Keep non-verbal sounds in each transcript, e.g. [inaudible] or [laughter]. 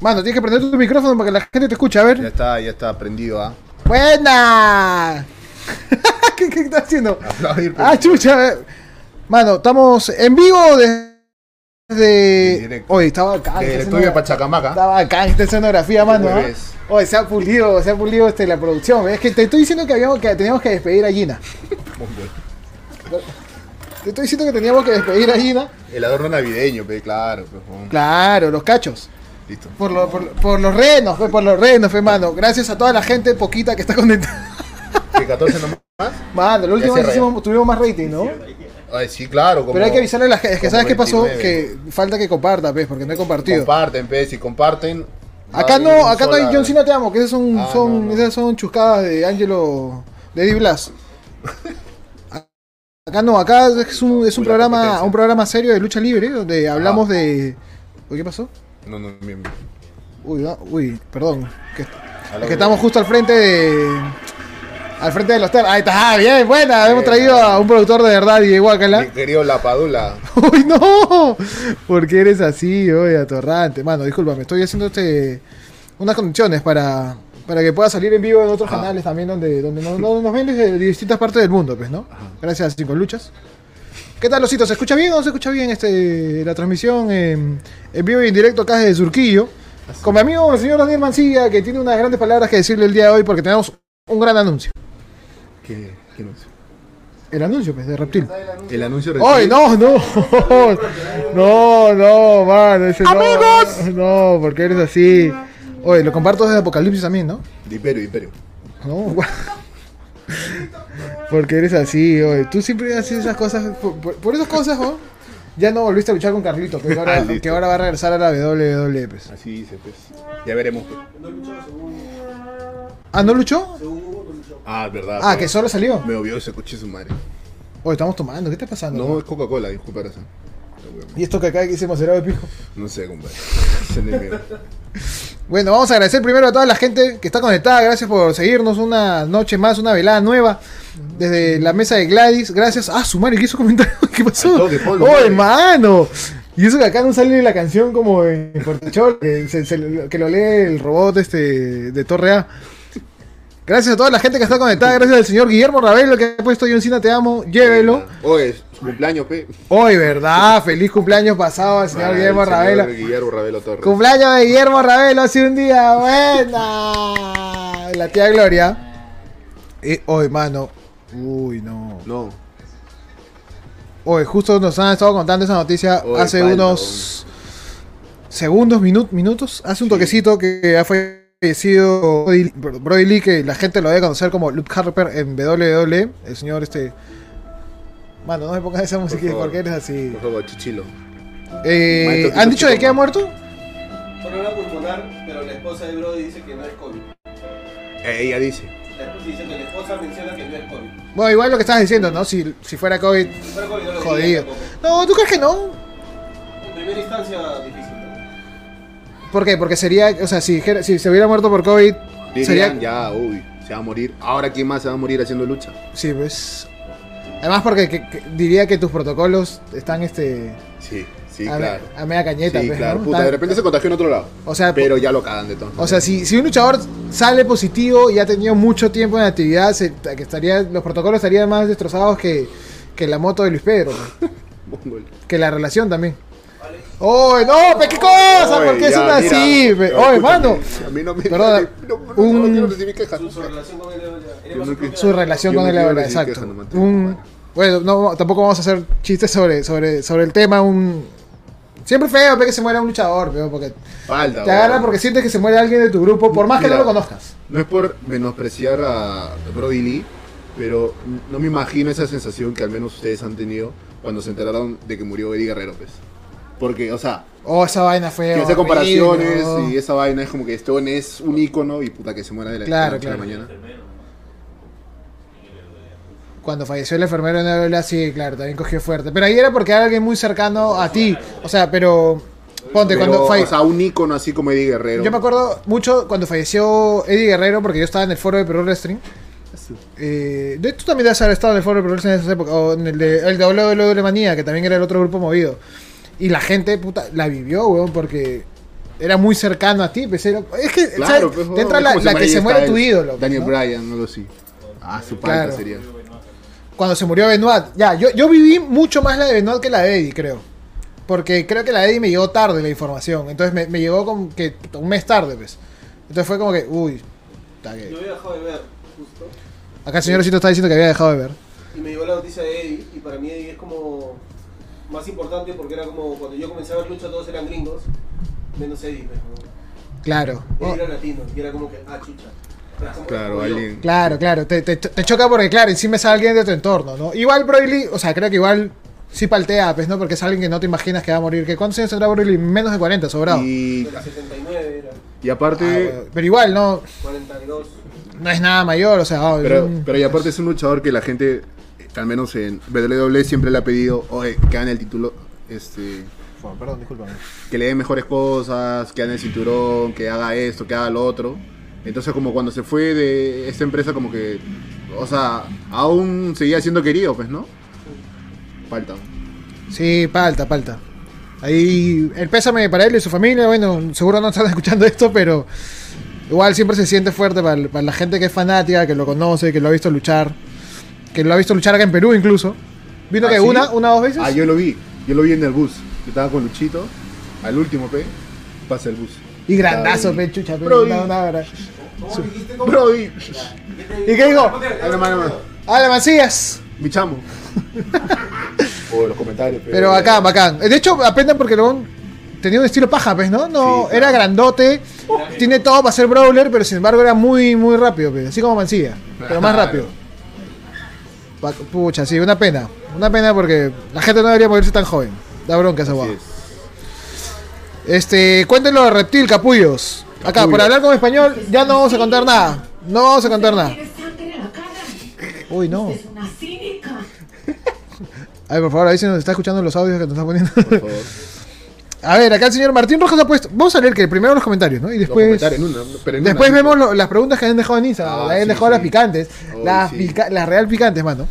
Mano, tienes que prender tu micrófono para que la gente te escuche, a Ya ver. está, ya está prendido, ¿ah? ¡Buena! [laughs] ¿Qué, ¿Qué estás haciendo? Aplaudir, Ah, chucha. Mano, estamos en vivo desde... Directo. Oye, estaba acá. Esta estudio de Pachacamaca. Estaba acá en esta escenografía, mano. Jueves. Oye, se ha pulido, se ha pulido este, la producción. Es que te estoy diciendo que, habíamos, que teníamos que despedir a Gina. [laughs] Te estoy diciendo que teníamos que despedir a Gina. El adorno navideño, pe, claro. Claro, los cachos. Listo. Por, lo- por, por los renos, por los renos, fe, mano. Gracias a toda la gente poquita que está conectada. [laughs] ¿Que 14 nomás? Mano, la última vez hicimos- tuvimos más rating, ¿no? Ay, sí, claro. Como, Pero hay que avisarle a la gente. Es que ¿sabes qué pasó? 29. Que falta que comparta, pues, porque no he compartido. Comparten, pe, si comparten. Acá no, acá no hay sola- John Cena te amo, que esas son, Ah, son, no, no. esas son chuscadas de Angelo, de Eddie Blas. [laughs] Acá no, acá es un, es un programa, un programa serio de lucha libre, donde hablamos de. Uy, ¿qué pasó? No, no, bien. Uy, no, uy, perdón. Que, la es que estamos justo al frente de. Al frente de los ter. Ahí está, ah, bien, buena. Hemos traído a un productor de verdad, Diego Mi Guacala. querido Lapadula. [laughs] Uy, no. ¿Por qué eres así, oye, atorrante? Mano, discúlpame, estoy haciendo este unas condiciones para, para que pueda salir en vivo en otros Ajá. canales también donde, donde nos, nos- nos ven desde distintas partes del mundo, pues, ¿no? Gracias a Cinco Luchas. ¿Qué tal, Osito? ¿Se escucha bien o no se escucha bien este, la transmisión en, en vivo y en directo acá desde Surquillo? Con mi amigo el señor Daniel Mancilla, que tiene unas grandes palabras que decirle el día de hoy porque tenemos un gran anuncio. ¿Qué, qué anuncio? El anuncio, pues, de Reptil. El anuncio ¡Ay, no, no! [laughs] No, no, mano, ese no. ¡Amigos! No, porque eres así. Oye, lo comparto desde Apocalipsis también, ¿no? De Imperio, de Imperio. No, [laughs] Porque eres así, oye. Tú siempre haces esas cosas. Por, por- por esas cosas, ¿no? Ya no volviste a luchar con Carlito, que ahora, [laughs] Ah, que ahora va a regresar a la WWE, pues. Así dice, pues. Ya veremos. pues. ¿Ah, no luchó? Ah, es verdad. Ah, pues. que solo salió. Me obvió ese coche su madre. Oye, estamos tomando, ¿qué está pasando? No, es Coca-Cola, disculpa, razón. ¿Y esto que acá que hicimos era de pijo? No sé, compadre. [laughs] Se. Bueno, vamos a agradecer primero a toda la gente que está conectada. Gracias por seguirnos una noche más, una velada nueva. Desde la mesa de Gladys. Gracias. Ah, su madre, ¿qué hizo comentario? [laughs] ¿Qué pasó? Toque, ¡Oh, hermano! Y eso que acá no sale la canción como en Fortechol, que, se- se- que lo lee el robot este de Torre A. Gracias a toda la gente que está conectada. Gracias al señor Guillermo Ravelo que ha puesto John Cena Te Amo. Llévelo. Oye, su cumpleaños, pe. Hoy, ¿verdad? Feliz cumpleaños pasado al señor Guillermo señor Ravelo. Guillermo Ravelo Torres. Cumpleaños de Guillermo Ravelo hace un día, buena. [laughs] La tía Gloria. Eh, hoy, mano. Uy, no. No. Hoy, justo nos han estado contando esa noticia hace unos segundos, minu- minutos. Hace un toquecito que ha fallecido Brody, Brody Lee, que la gente lo debe conocer como Luke Harper en WWE. El señor este. Mano, no me pongas esa música favor. porque eres así. Por favor, chichilo. Eh, Maestro, ¿Han dicho de qué ha muerto? Problema pulmonar, pero la esposa de Brody dice que no es COVID. Eh, ella dice. La esposa dice que la esposa menciona que no es COVID. Bueno, igual lo que estabas diciendo, ¿no? Si, si fuera COVID, Si fuera COVID no lo diría Jodido. No, ¿tú crees que no? En primera instancia, difícil. ¿Por qué? Porque sería, o sea, si, dijera- si se hubiera muerto por COVID, Dirían, sería... ya, uy, se va a morir. Ahora, ¿quién más se va a morir haciendo lucha? Sí, pues... Además porque que- que diría que tus protocolos están, este... Sí, sí, a, claro. a media cañeta, Sí, pues, claro. ¿no? Puta, de repente se contagió en otro lado. O sea, Pero ya lo cagan de todo. o sea si, si un luchador sale positivo y ha tenido mucho tiempo en actividad, se- que estaría, los protocolos estarían más destrozados que, que la moto de Luis Pedro, pues. [laughs] que la relación también. ¡Oh, no! pe, ¿Qué cosa? ¿Por qué son así? pe? ¡Oh, mano! A mí no me. Perdona, no, no, un- no quiero recibir quejas. Su, relación con quiero- Su relación con el recibir exacto. Un, bueno, no, tampoco vamos a hacer chistes sobre, sobre, sobre el tema. Un, siempre feo pe, que se muera un luchador, porque Falta. te agarra porque sientes que se muere alguien de tu grupo, por más que no lo conozcas. No es por menospreciar a Brody Lee, pero no me imagino esa sensación que al menos ustedes han tenido cuando se enteraron de que murió Eddie Guerrero, pues. Porque, o sea, Oh, esa vaina fue. que hace comparaciones y esa vaina es como que Stone es un ícono y puta que se muera de la, Claro, de la claro. mañana. Cuando falleció el enfermero en la novela, sí, claro, también cogió fuerte. Pero ahí era porque era alguien muy cercano a ti. O sea, pero. Ponte, Pero, cuando falle- o sea, un ícono así como Eddie Guerrero. Yo me acuerdo mucho cuando falleció Eddie Guerrero, porque yo estaba en el foro de Pro Wrestling. Eh, de tú también debes haber estado en el foro de Pro Wrestling en esa época, o en el de, el de WWE Manía, que también era el otro grupo movido. Y la gente, puta, la vivió, weón, porque era muy cercano a ti. Pues era- es que Claro, ¿sabes? pues, te entra es la, la que se muere tu ídolo. pues, Daniel ¿no? Bryan, algo así. Ah, su Claro. sería. Cuando se murió Benoit. Ya, yo, yo viví mucho más la de Benoit que la de Eddie, creo. Porque creo que la de Eddie me llegó tarde la información. Entonces me, me llegó como que un mes tarde, pues. Entonces fue como que, uy. está que- Yo había dejado de ver, justo. Acá el señorcito está diciendo que había dejado de ver. Y me llegó la noticia de Eddie. Y para mí Eddie es como más importante porque era como cuando yo comencé a ver lucha todos eran gringos. Menos Eddie, ¿no? Claro. Eddie Oh, era latino. Y era como que, ah, chucha. Claro, alguien. claro, claro. Te, te- te choca porque, claro, encima es alguien de tu entorno, ¿no? Igual Broly, o sea, creo que igual sí paltea, pues, ¿no? Porque es alguien que no te imaginas que va a morir. ¿Qué ¿Cuántos años tendrá Broly? Menos de 40, sobrado. Y, De la 79 era. y aparte. Ah, bueno, pero igual, no, 42. no es nada mayor, o sea, oh, Pero, pero y aparte es un luchador que la gente, al menos en WWE, siempre le ha pedido, oye, que gane el título, este, Perdón, discúlpame. que le den mejores cosas, que gane el cinturón, que haga esto, que haga lo otro. Entonces como cuando se fue de esta empresa como que, o sea, aún seguía siendo querido, pues, ¿no? Falta. Sí, palta, palta. Ahí el pésame para él y su familia, bueno, seguro no están [laughs] escuchando esto, pero igual siempre se siente fuerte para, para la gente que es fanática, que lo conoce, que lo ha visto luchar, que lo ha visto luchar acá en Perú incluso. ¿Vino ¿Ah, que sí? una, una o dos veces? Ah, yo lo vi, yo lo vi en el bus. Yo estaba con Luchito, al último, pe, pasa el bus. Y grandazo, pe, chucha, pe, Bro, una- y- una. ¿Cómo? Brody, ¿Y qué dijo? Ay, no, mano, mano. ¡Ah, la Macías! mi chamo. [laughs] o los comentarios, pe. Pero bacán, bacán. De hecho, apenas porque luego tenía un estilo paja, pues, ¿no? No, Sí, claro. era grandote, tiene todo para ser brawler, pero sin embargo era muy, muy rápido, pues, así como Mancilla, pero más rápido. Pucha, sí, una pena. Una pena porque la gente no debería morirse tan joven. Da bronca esa guapa. es. Este, cuéntenlo de Reptil, capullos. Acá, por hablar con español, ya no vamos a contar nada. No vamos a contar nada. Uy, no. Es una cínica. [laughs] A ver, por favor, ahí se nos está escuchando los audios que nos están poniendo. Por favor. [laughs] A ver, acá el señor Martín Rojas ha puesto. Vamos a leer que primero los comentarios, ¿no? Y después. comentarios en una, pero en Después una, vemos lo- las preguntas que han dejado en Instagram. Ah, las han sí, dejado sí. las picantes. Las, sí. pica- las real picantes, mano.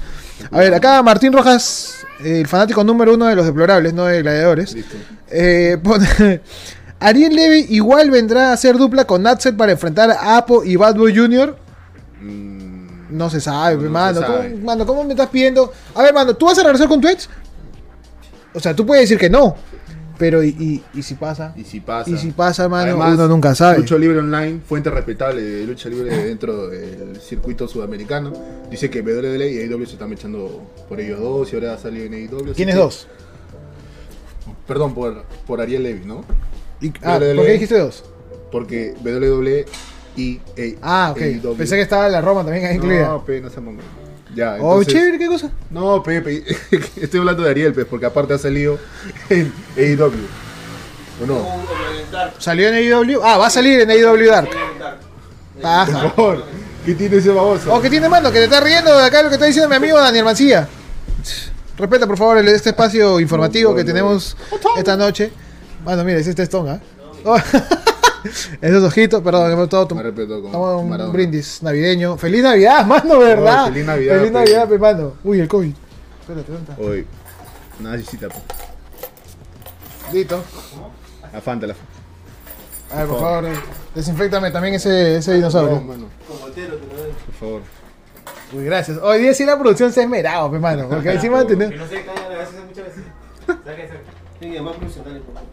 A ver, acá Martín Rojas, el fanático número uno de los deplorables, no de gladiadores. Listo. Eh, pone- [laughs] Ariel Levy igual vendrá a hacer dupla con Natset para enfrentar a Apo y Bad Boy Jr. Mm, No se sabe, No, no mano. se ¿Cómo, mano, ¿cómo me estás pidiendo? A ver, mano, ¿tú vas a regresar con ex? O sea, tú puedes decir que no. Pero, ¿y, y, y si pasa? y si pasa. Y si pasa, mano, Además, uno nunca sabe. Lucha Libre Online, fuente respetable de lucha libre dentro del circuito sudamericano, dice que WWE y AEW se están echando por ellos dos y ahora salió en AEW. ¿Quiénes que- dos? Perdón, por, por Ariel Levy, ¿no? Y- ah, WWE. ¿por qué dijiste dos? Porque WWE y A- Ah, ok. AEW. Pensé que estaba la Roma también ahí incluida. No, no se oh, chévere, ¿qué cosa? No, Pepe, [laughs] estoy hablando de Ariel, pues, porque aparte ha salido en AEW. ¿O no? ¿Salió en AEW? Ah, va a salir en AEW Dark. Por favor, ¿qué tiene ese baboso? Oh, ¿qué tiene, mano? Que te está riendo de acá lo que está diciendo mi amigo Daniel Mancilla. Respeta, por favor, este espacio informativo No, que no. tenemos esta noche. Mano, mira, es este Stone, ¿ah? Oh. [laughs] [laughs] Esos ojitos, perdón, hemos Estamos en un Maradona. brindis navideño. ¡Feliz Navidad, mano, verdad! feliz Navidad, ¡Feliz. Navidad, pe, mano! Uy, el COVID. Espérate, ¿dónde está? Hoy, nada visita, pues. Listo. La Fanta, la Fanta. A ver, por Por favor. favor, eh, desinfectame también ese, ese dinosaurio. No, mano, Con te lo doy. por favor. Uy, gracias. Hoy día sí la producción se ha esmerado, pe, mano. Porque [laughs] encima Que tenemos. no se caigan a veces, muchas veces.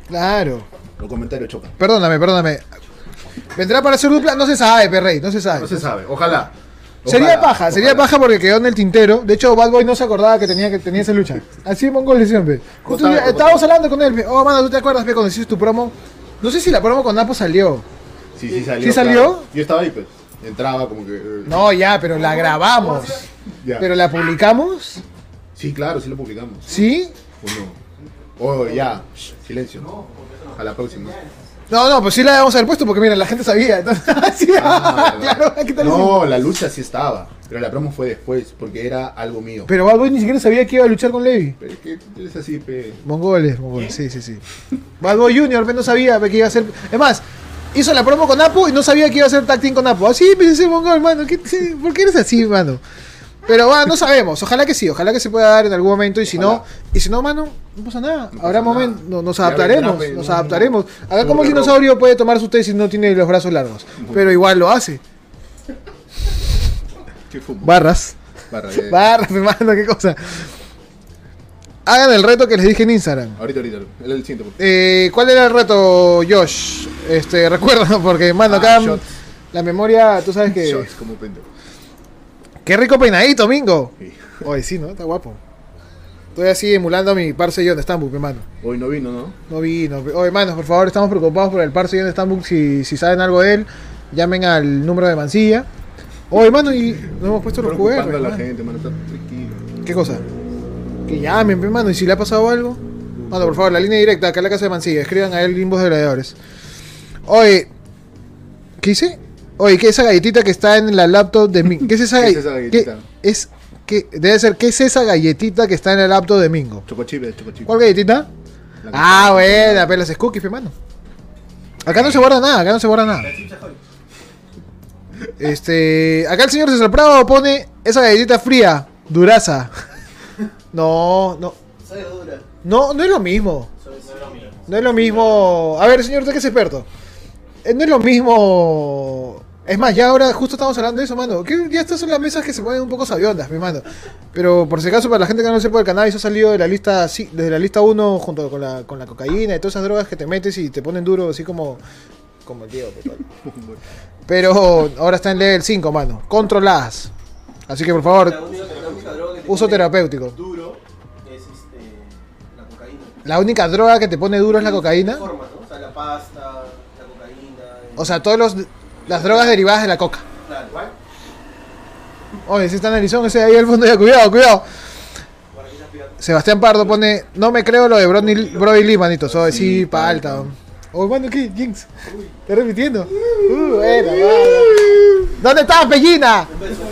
Claro. Los comentarios chocan. Perdóname, perdóname. ¿Vendrá para hacer dupla? No se sabe, perrey, no se sabe. No se sabe, ojalá. Sería Ojalá, paja, sería paja porque quedó en el tintero. De hecho, Bad Boy no se acordaba que tenía que tenía esa lucha. Así Mongol le siempre. Justo estábamos hablando con él. pe. Oh, mano, ¿tú te acuerdas pe, cuando hiciste tu promo? No sé si la promo con Napo salió. Sí, sí salió. ¿Sí salió? claro. Yo estaba ahí, pues. Entraba como que. eh, No, ya, pero la grabamos. ya. ¿Pero la publicamos? Sí, claro, sí lo publicamos. ¿Sí? ¿O no? Oh, ya. Silencio. A la próxima. No, no, pues sí la vamos a haber puesto porque mira, la gente sabía. Entonces, sí, [laughs] Ah, [laughs] claro, ¿qué tal? no, la lucha sí estaba. Pero la promo fue después, porque era algo mío. Pero Bad Boy ni siquiera sabía que iba a luchar con Levi. Pero es que es así, pe. Mongoles, mongoles, sí, sí, sí. Bad Boy Junior no sabía que iba a ser. Es más, hizo la promo con Apo y no sabía que iba a ser tag team con Apo. Así, pensé, mongol, mano. ¿qué- ¿Por qué eres así, mano? Pero va, no sabemos. Ojalá que sí, ojalá que se pueda dar en algún momento. Y si no, y si no, mano, no pasa nada. No Habrá pasa momento, nada. no- nos adaptaremos, vendrá, pe, nos no, adaptaremos. Acá como el dinosaurio puede tomar su té si no tiene los brazos largos. Pero igual lo hace. ¿Qué? Barras. Barra. Barras, [laughs] mano, qué cosa. Hagan el reto que les dije en Instagram. Ahorita, ahorita. El, el siguiente. Eh, ¿Cuál era el reto, Josh? Este, recuerda, [laughs] porque, mano, Ah, acá shots. la memoria, tú sabes que... Shots como pendejo. Qué rico peinadito, Mingo. Sí. Oye, sí, ¿no? Está guapo. Estoy así emulando a mi parce John de Stambuk, hermano. Hoy no vino, ¿no? No vino. Oye, hermanos, por favor, estamos preocupados por el parce John de Stambuk. Si, si saben algo de él, llamen al número de Mancilla. Oye, hermano, y no hemos puesto los QR. Preocupando a la hermano. gente, mano. Está tranquilo. ¿Qué cosa? Que llamen, pe, hermano. ¿Y si le ha pasado algo? Mano, por favor, la línea directa, acá en la casa de Mancilla. Escriban a él Limbos de Gladiadores. Oye, ¿qué hice? Oye, ¿qué es esa galletita que está en la laptop de Mingo? [laughs] ¿Qué es esa, ¿Qué es galle- esa galletita? ¿Qué es? ¿qué? Debe ser, ¿qué es esa galletita que está en el laptop de Mingo? Chocochip, el chocochip. ¿Cuál galletita? La Ah, buena, pero las cookies, pe, mano. Acá no se guarda nada, acá no se guarda nada. Este, acá el señor César Prado pone esa galletita fría, duraza. [laughs] No, no, Sabe dura. no, no es mismo. Lo mismo. No es lo mismo. A ver, señor, usted que es experto. Eh, No es lo mismo. Es más, ya ahora justo estamos hablando de eso, mano. Que ya estas son las mesas que se ponen un poco sabiondas, mi mano. Pero por si acaso, para la gente que no sepa, el cannabis ha salido de la lista sí, desde la lista 1 junto con la, con la cocaína y todas esas drogas que te metes y te ponen duro, así como. Como el Diego, total. [laughs] Pero ahora está en level 5, mano. Controladas. Así que por La favor, única, la única droga que te uso pone terapéutico. Duro es este, la cocaína. La única droga que te pone duro es la cocaína. Forma, ¿no? O sea, la pasta, la cocaína. el- O sea, todas las drogas derivadas de la coca. Oye, si está en ese ahí al fondo ya, cuidado, cuidado. Sebastián Pardo pone, no me creo lo de Brody, Brody Lee, manito. Oye, sí, Sí, palta. palta. Oye, mano, ¿qué? Jinx. ¿Estás repitiendo? Uh. ¿Dónde está, Pellina? Un beso,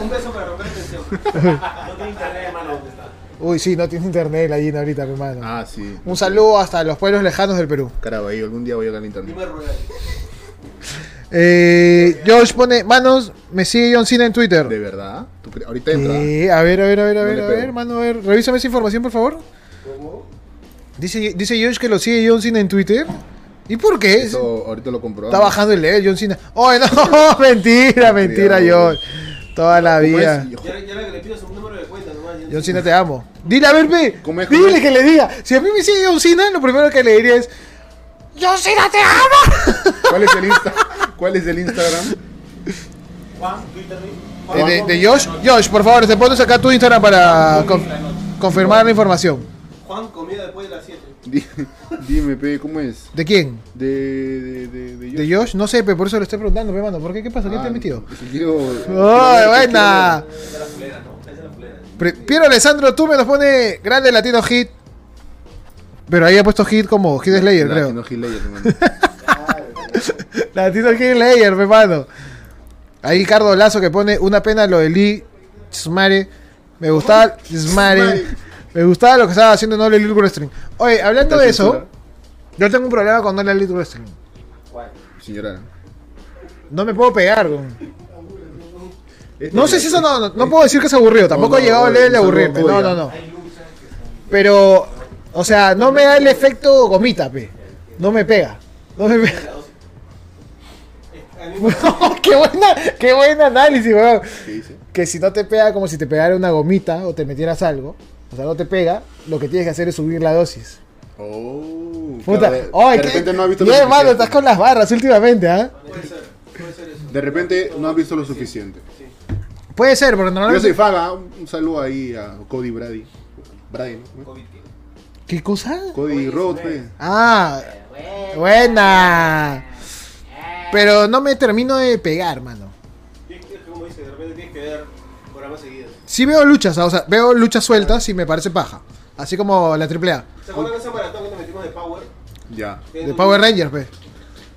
un beso para romper tensión. [laughs] no tiene internet, hermano, ¿dónde está? Uy, sí, no tiene internet la Gina ahorita, mi hermano. Ah, sí. Un saludo hasta los pueblos lejanos del Perú. Carajo, ahí algún día voy a llegar al internet. Eh, Josh pone, manos, me sigue John Cena en Twitter. ¿De verdad? Ahorita entra. Eh, a ver, a ver, a ver, a No ver, le a pego. ver, mano, a ver. Revísame esa información, por favor. ¿Cómo? Dice, dice Josh que lo sigue John Cena en Twitter. ¿Y por qué? Eso ahorita lo comprobamos. Está bajando el level, John Cena. ¡Oye, no! [laughs] mentira, mentira, John. Toda la ¿Cómo vida. es? Ya, ya la que le pido un número de cuenta nomás. ya- John Cena, te amo. Dile, a ver, ve. ¿Cómo es, cómo Dile es? que le diga. Si a mí me sigue John Cena, lo primero que le diría es: ¡John Cena, te amo! ¿Cuál es el Insta? [laughs] ¿Cuál es el Instagram? [laughs] Juan, Twitter. Eh, Juan, de, de Josh, Josh, por favor, te pones acá tu Instagram para con- confirmar la información. Juan, comida después de las 7. Di- [laughs] Dime, pe, ¿cómo es? ¿De quién? De. de. de. de, ¿De Josh? No sé, pero por eso le estoy preguntando, pe, mano. ¿Por qué? ¿Qué pasa? ¿Qué te Ah, has metido? quiero. ¡Ay, buena! Piero Alessandro, tú me nos pone grande latino hit. Pero ahí ha puesto hit como Hit Slayer, creo. Latino Hill [laughs] Layer, hermano. Latino Hit Slayer, mi mano. Ahí Ricardo Lazo que pone una pena lo de Lee Smare. Me gustaba Smare. Smare. Me gustaba lo que estaba haciendo Noble Little Wrestling. Oye, hablando de eso, Censura. yo tengo un problema con Noble Little Wrestling. Señora. No me puedo pegar. weón. Este No sé si eso no, no, no puedo decir que es aburrido. Tampoco no, he llegado level de un aburrirme. No, a no, no. Pero, o sea, no me da el efecto gomita, pe. No me pega. No me pega. Qué buena, qué buen análisis, weón. ¿Qué dice? Que si no te pega como si te pegara una gomita o te metieras algo, o sea, no te pega, lo que tienes que hacer es subir la dosis. Oh. Puta, claro, de, ay, de qué- repente no has visto lo Bien, mano, suficiente. estás con las barras últimamente, ¿ah? Puede ser, puede ser eso. De repente no has visto lo suficiente. Puede ser, Yo normalmente. soy fan, ¿ah? un, un saludo ahí a Cody Brady. Brady, ¿no? COVID. ¿Qué cosa? Cody Rhodes, pe. Ah, buena. Pero no me termino de pegar, mano. Como dice, de repente tienes que ver programas seguidos. Sí veo luchas, o sea, veo luchas sueltas y me parece paja. Así como la AAA. ¿Se acuerdan de esa maratón que nos metimos de Power? Ya. De Power Rangers, pe.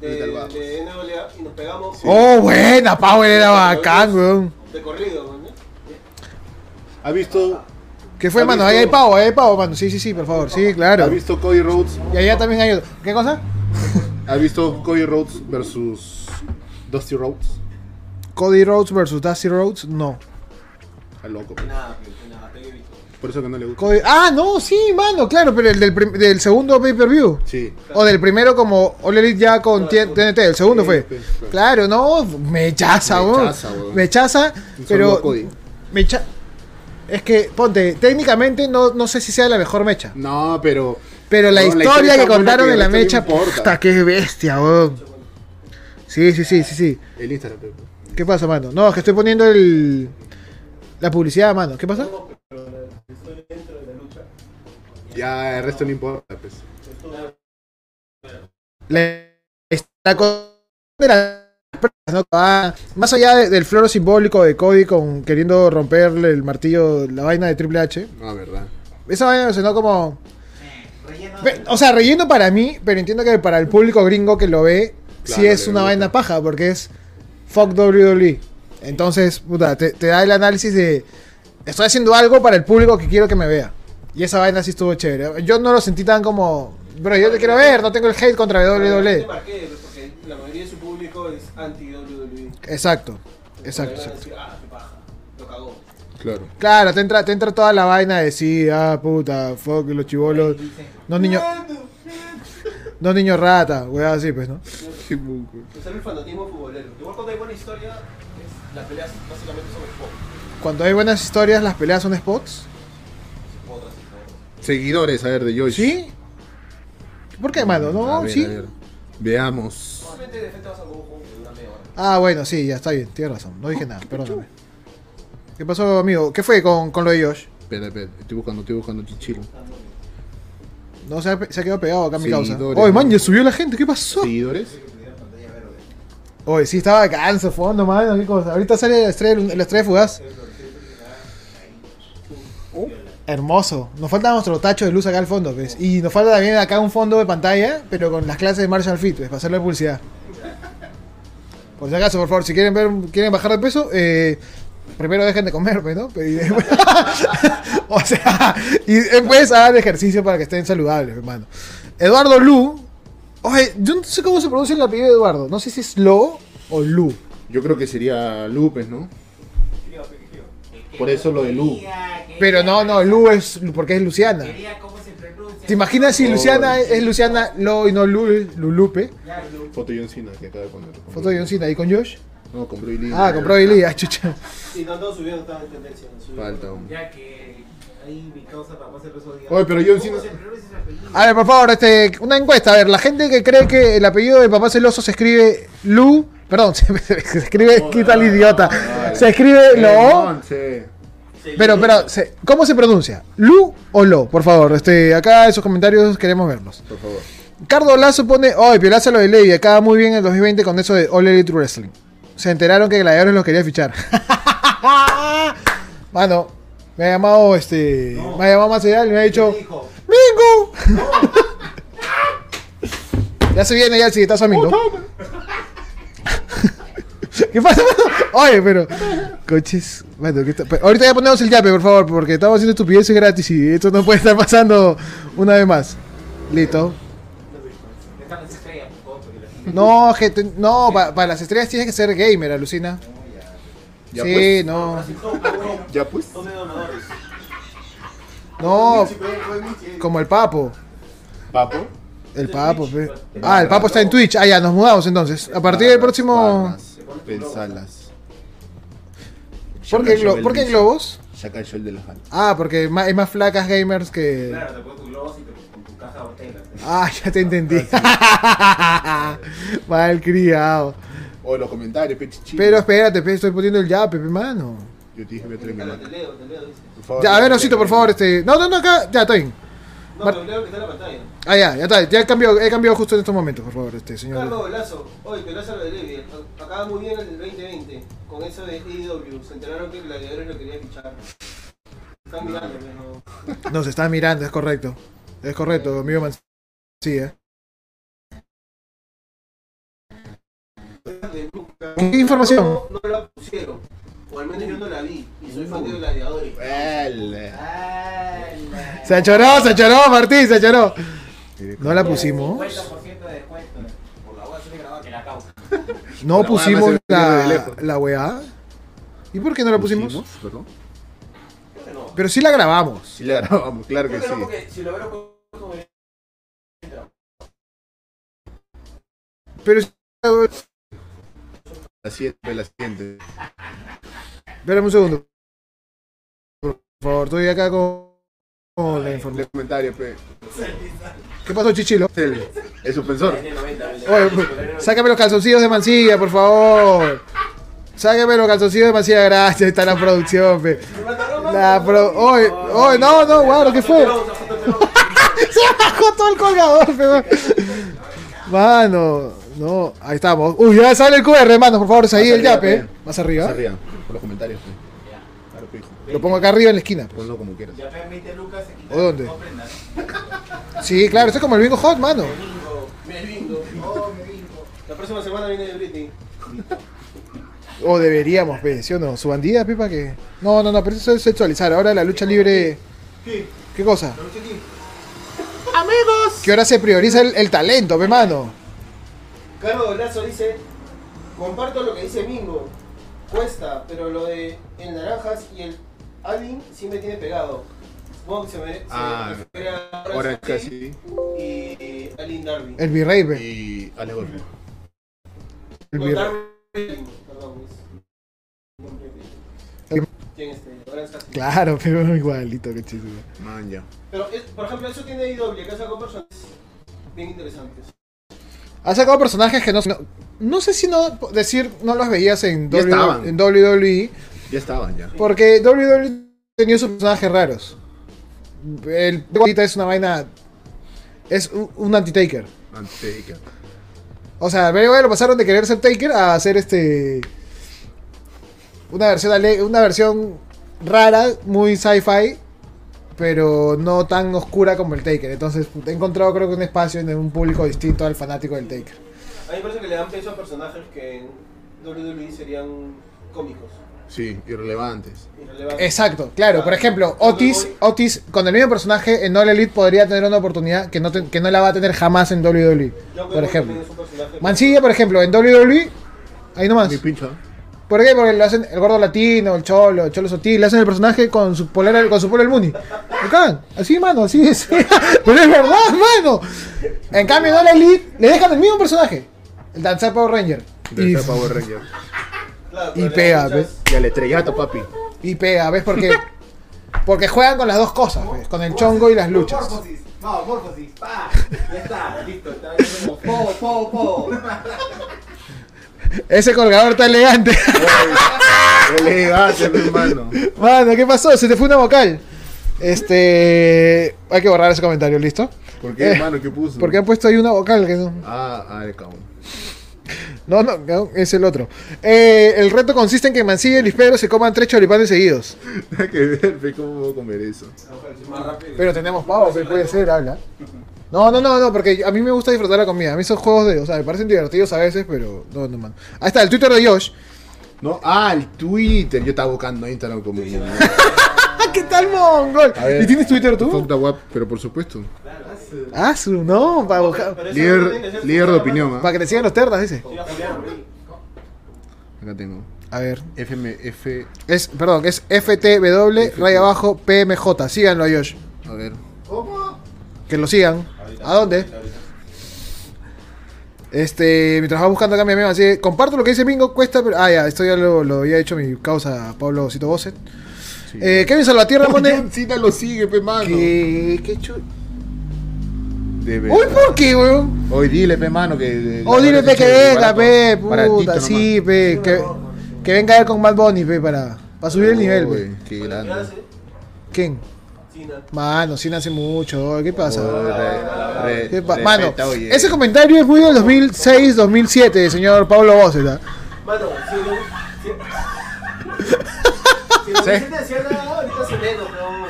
De, de NWA y nos pegamos Oh, buena, Power era bacán, weón. de corrido, ¿no? ¿Ha visto, ¿Qué fue, ¿Has mano? visto- Ahí hay pavo, ahí hay pavo, mano. Sí, sí, sí, por favor. Sí, ¿ha claro. visto Cody Rhodes? Y allá también hay otro. ¿Qué cosa? [laughs] ¿Ha visto Cody Rhodes versus Dusty Rhodes? Cody Rhodes versus Dusty Rhodes, no. Está loco. Pues. nada, pues, nada, te he visto. Por eso que no le gusta. Cody- Ah, no, sí, mano, claro, pero el del, prim- del segundo pay-per-view. Sí. O del primero como All Elite ya con T-. TNT, el segundo Sí, fue. pues, claro. Claro, no, me chaza, Me weón. chaza, weón. Me chaza, Un pero saludo a Cody. me cha- Es que, ponte, técnicamente no, no sé si sea la mejor mecha. No, pero. Pero la No, historia, historia que contaron en la mecha, puta, qué bestia, weón. Sí, sí, sí, sí, sí. El Instagram, ¿Qué pasa, mano? No, es que estoy poniendo el... La publicidad, mano. ¿Qué pasa? No, pero la historia dentro de la lucha. Ya, el resto no importa, pues. La, la de pruebas, ¿no? Ah, más allá de- del floro simbólico de Cody con queriendo romperle el martillo, la vaina de Triple H, No, verdad. esa vaina sonó como... Relleno O sea, relleno para mí, pero entiendo que para el público gringo que lo ve, sí Claro, es le una gusta. vaina paja, porque es fuck WWE. Entonces, puta, te, te da el análisis de estoy haciendo algo para el público que quiero que me vea. Y esa vaina sí estuvo chévere. Yo no lo sentí tan como, bro, yo te quiero ver, no tengo el hate contra WWE. porque la mayoría de su público es anti-WWE. Exacto, exacto, exacto. Claro. Claro, te entra, te entra toda la vaina de sí, ah, puta, fuck, los chivolos, no niños, no niños rata, weá así, pues, ¿no? Qué buco. Usar el fanatismo futbolero. Igual cuando hay buena historia, es- las peleas básicamente son sport. Cuando hay buenas historias, las peleas son spots. Seguidores, a ver, de Josh. ¿Sí? ¿Por qué, mano? A No, ver, sí. a ver. Veamos. A. Ah, bueno, sí, ya está bien, tienes razón. No dije nada, perdóname. ¿Qué pasó, amigo? ¿Qué fue con, con lo de Josh? Espera, espera. Estoy buscando, estoy buscando Chichilo. No, se ha, se ha quedado pegado acá mi causa. Seguidores, Oye, man, ya subió la gente, ¿qué pasó? Seguidores. Oye, sí, estaba canso, fondo, mano, qué cosa. Ahorita sale la estrella, la estrella fugaz. Uh, hermoso. Nos falta nuestro tacho de luz acá al fondo, ¿ves? Y nos falta también acá un fondo de pantalla, pero con las clases de Marshall Fit, ¿ves? Para hacerle publicidad. Por si acaso, por favor, si quieren ver, quieren bajar de peso, eh, primero dejen de comer, pues, ¿no? [laughs] Y después- [laughs] o sea, y después hagan ejercicio para que estén saludables, hermano. Eduardo Lu. Oye, yo no sé cómo se pronuncia el apellido de Eduardo. No sé si es Lo o Lu. Yo creo que sería Lupes, ¿no? Por eso lo de Lu. Pero no, no, Lu es porque es Luciana. ¿Te imaginas si Oh, Luciana es, Luciana Lo y no Lu, Lulupe? Foto Cena que acaba de poner. Foto Cena ahí con Josh. No, compró Billy. Ah, compró Billy. Ah, chucha. Sí, no, todos subieron, estaban en tendencia. Falta un. Ya que ahí mi causa papá se. Oye, pero John ¿Cómo Cena- se pronuncia ese apellido? A ver, por favor, este, una encuesta. A ver, la gente que cree que el apellido de papá celoso se escribe Lu. Perdón, se, [laughs] se escribe. Quita el idiota. Se escribe Lo. Pero, pero, se- ¿cómo se pronuncia? ¿Lu o Lo? Por favor, este, acá esos comentarios queremos verlos. Por favor. Cardo Lazo pone, oh, Piolaza lo de Levi, acaba muy bien en el 2020 con eso de All Elite Wrestling. Se enteraron que Gladiadores los quería fichar. [laughs] Mano, me ha llamado, este, me ha llamado más allá y me ha dicho, ¡Mingo! [laughs] ya se viene ya el siguientazo a Mingo. [laughs] ¿Qué pasa, mano? Oye, pero. Coches. Mano, ¿qué está- pe- Ahorita ya ponemos el yape, por favor, porque estamos haciendo estupideces gratis y esto no puede estar pasando una vez más. Listo. están las estrellas, por favor, porque la gente- No, gente, no, para las estrellas tienes que ser gamer, alucina. Ya sí, pues. no. Ya pues. No, como el papo. Papo. El papo, pe. Ah, el papo está en Twitch. Ah, ya, nos mudamos entonces. A partir del próximo. Pensalas. ¿Por qué, glo- ¿por qué globos? Saca el sol de las alas. Ah, porque hay más flacas gamers que. Claro, te pones tu globo y te caja de botella. Ah, ya te entendí. [laughs] Mal criado. O los comentarios, pechichi. Pero espérate, pe, estoy poniendo el yape, pe, mano. Yo te dije, voy a Te leo, te leo, dice. Por favor. Ya, a ver, Osito, por favor, este. No, no, no, acá. Ya, está bien. No, Mar- pero leo que está en la pantalla. Ah, ya, ya está. Ya he cambiado, he cambiado justo en estos momentos, por favor, este señor. Carlos Lazo, oye, pero lo de Levi, acaba muy bien el 2020 con eso de AEW, se enteraron que Gladiadores lo quería fichar. Están mirando, pero No, se está mirando, es correcto. Es correcto, amigo Man. Sí, eh. ¿Qué información? No, no la pusieron, o al menos yo no la vi, y soy fan de Gladiadores. El- Se achoró, se achoró, Martín, se achoró. No la pusimos. 50% de descuento por la a hacer grabada que la causa. No La pusimos la, la weá. ¿Y por qué no la pusimos? Perdón. Pero sí la grabamos. Sí la grabamos, claro que sí. no, porque si lo hubiera- Pero. La siguiente, la siguiente. Espérame un segundo. Por favor, estoy acá con, con la información. El comentario, pe. ¿Qué pasó, Chichilo? El, el suspensor. Tiene 90, ¿verdad? Oye, pues, sácame los calzoncillos de Mancilla, por favor. Sácame los calzoncillos de Mancilla, gracias. Ahí está la producción, pe. La pro... Oye, oye, no, no, guau, ¿qué fue? [laughs] Se bajó todo el colgador, pe. man. Mano, no, ahí estamos. Uy, ya sale el QR, hermano, por favor, ahí Más el yape. pe. Más arriba. Más arriba, por los comentarios. Lo pongo acá arriba en la esquina. Ponlo como quieras. Ya pe 20 lucas se quita. ¿O dónde? Sí, claro, esto es como el bingo hot, mano. Bingo, el bingo. Oh, me dijo. La próxima semana viene de Britney. [laughs] O deberíamos, pe, ¿sí o no? Su bandida, Pipa, que. No, no, no, pero eso es sexualizar. Ahora la lucha libre. ¿Qué? ¿Qué cosa? ¿La lucha aquí? Que ahora se prioriza el, el talento, pe, mano. Carlos Lazo dice, comparto lo que dice Mingo, cuesta, pero lo de el Naranjas y el Alvin sí me tiene pegado. Supongo que se me se Ah, Ahora es casi. y Alvin Darby. El virrey, pe. Y Ale Golpe. El virrey. Darby, perdón, es- nombre de- ¿Quién este? Claro, pero igualito, que chiste. Man, ya. Pero, es- por ejemplo, eso tiene IW, que sacó personajes bien interesantes. Ha sacado personajes que no, no. no sé si no decir no los veías en, Ya W- en WWE. Ya estaban, ya. Porque WWE tenía sus personajes raros. El ahorita es una vaina. Es un, un anti-taker. Undertaker. O sea, BW lo pasaron de querer ser Taker a hacer este. Una versión, una versión rara, muy sci-fi, pero no tan oscura como el Taker. Entonces he encontrado creo que un espacio en un público distinto al fanático del Taker. A mí me parece que le dan peso a personajes que en WWE serían cómicos, Sí, irrelevantes. irrelevantes. Exacto, claro. Por ejemplo, Otis, Otis con el mismo personaje en All Elite podría tener una oportunidad que no, te- que no la va a tener jamás en WWE. Por ejemplo. Mancilla, por ejemplo, en WWE, ahí nomás. Mi pincho. ¿Por qué? Porque lo hacen el gordo latino, el cholo, el cholo sutil, le hacen el personaje con su polera, con su polo el Muni. Acá, así, mano, así es. [laughs] Pero es verdad, mano. En cambio, en All Elite le dejan el mismo personaje. El danzar Power Ranger. Y, Power Ranger. Claro, y pega, ¿ves? Y al estrellato, papi. y pega, ¿ves? Porque, [laughs] porque juegan con las dos cosas, ¿ves? Con el chongo y las luchas. Morphosis. Pa. Ya está. Listo. Está po, po, po. [laughs] Ese colgador está elegante. Elegante, mi hermano. Mano, ¿qué pasó? Se te fue una vocal. Este. Hay que borrar ese comentario, ¿listo? ¿Por qué, Eh, hermano? ¿Qué puso? Porque han puesto ahí una vocal que no. Ah, ah, el cabrón. No, no, no, es el otro. Eh, el reto consiste en que Mancilla y Luis Pedro se coman tres choripanes seguidos. Nada que ver, ¿cómo puedo comer eso? Pero tenemos pavo, que puede ser, habla. No, no, no, no, porque a mí me gusta disfrutar la comida. A mí esos juegos de, o sea, me parecen divertidos a veces, pero no, no, man. Ahí está, el Twitter de Josh. No, ah, el Twitter. Yo estaba buscando Instagram como. [laughs] ¡Ah, qué tal, mongol! Ver. ¿Y tienes Twitter tú? Fuck the web, pero por supuesto. Ah, su, no, para buscar. Líder, de opinión. ¿ah? Para que te sigan los terdas, dice. Acá tengo. A ver. FMF. Es, perdón, es FTW, raya abajo, PMJ. Síganlo a Josh. A ver. Que lo sigan. ¿A dónde? Este, mientras va buscando acá mi amigo, así, comparto lo que dice Mingo, cuesta, pero... Ah, ya, esto ya lo, lo había hecho mi causa Pablo Cito Bosset. Sí. Eh, Kevin Salvatierra pone... Cena lo sigue, pe, mano. ¿Qué, qué. De Uy. ¿por qué, weón? Hoy dile, pe, mano, que. Oh, dile, pe, que venga, pe, puta, nomás. sí, pe, que, que venga a ver con Bad Bunny, pe, para, para subir el nivel, pe. Qué ¿Qué grande. hace? ¿Quién? Cina. Mano, sí nace mucho, ¿qué pasa? Uy, re- re- ¿Qué pa- respeta, Mano, oye. ese comentario es muy del 2006-2007, señor Pablo Bosset, ¿ah? Mano, si lo. Si, [laughs] si lo Sí. Vicente decía nada, ahorita se menos, no.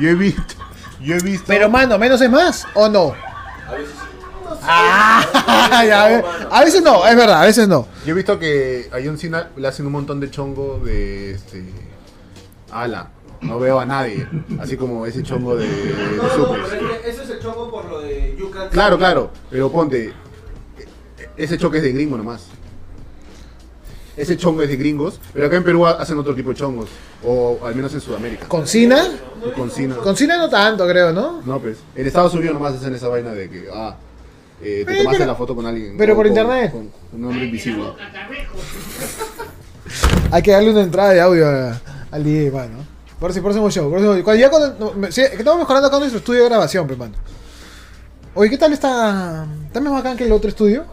Yo he visto. Yo he visto. Pero, mano, ¿menos es más o no? [laughs] A veces sí. No sé. Ah, ya, a, veces no, es verdad, a veces no. Yo he visto que a John Cena le hacen un montón de chongo de este. Ala. No veo a nadie. Así como ese chongo de, de No, no, pero es que ese es el chongo por lo de Can't Claro, claro. Pero ponte. e- Ese choque es de gringo nomás. Ese chongo es de gringos, pero acá en Perú hacen otro tipo de chongos, o al menos en Sudamérica. ¿Con Cina? Con Cina. Con Cina no tanto, creo, ¿no? No, pues. En Estados Unidos nomás hacen esa vaina de que, ah, eh, te Eh, tomaste pero- la foto con alguien. pero o por con- internet. Con un hombre invisible. [laughs] Hay que darle una entrada de audio a- al DJ, mano. Por eso hemos show. Eso, cuando ya cuando, no, sí, estamos mejorando acá nuestro estudio de grabación, pues, mano. Oye, ¿qué tal está? ¿Está más bacán que el otro estudio?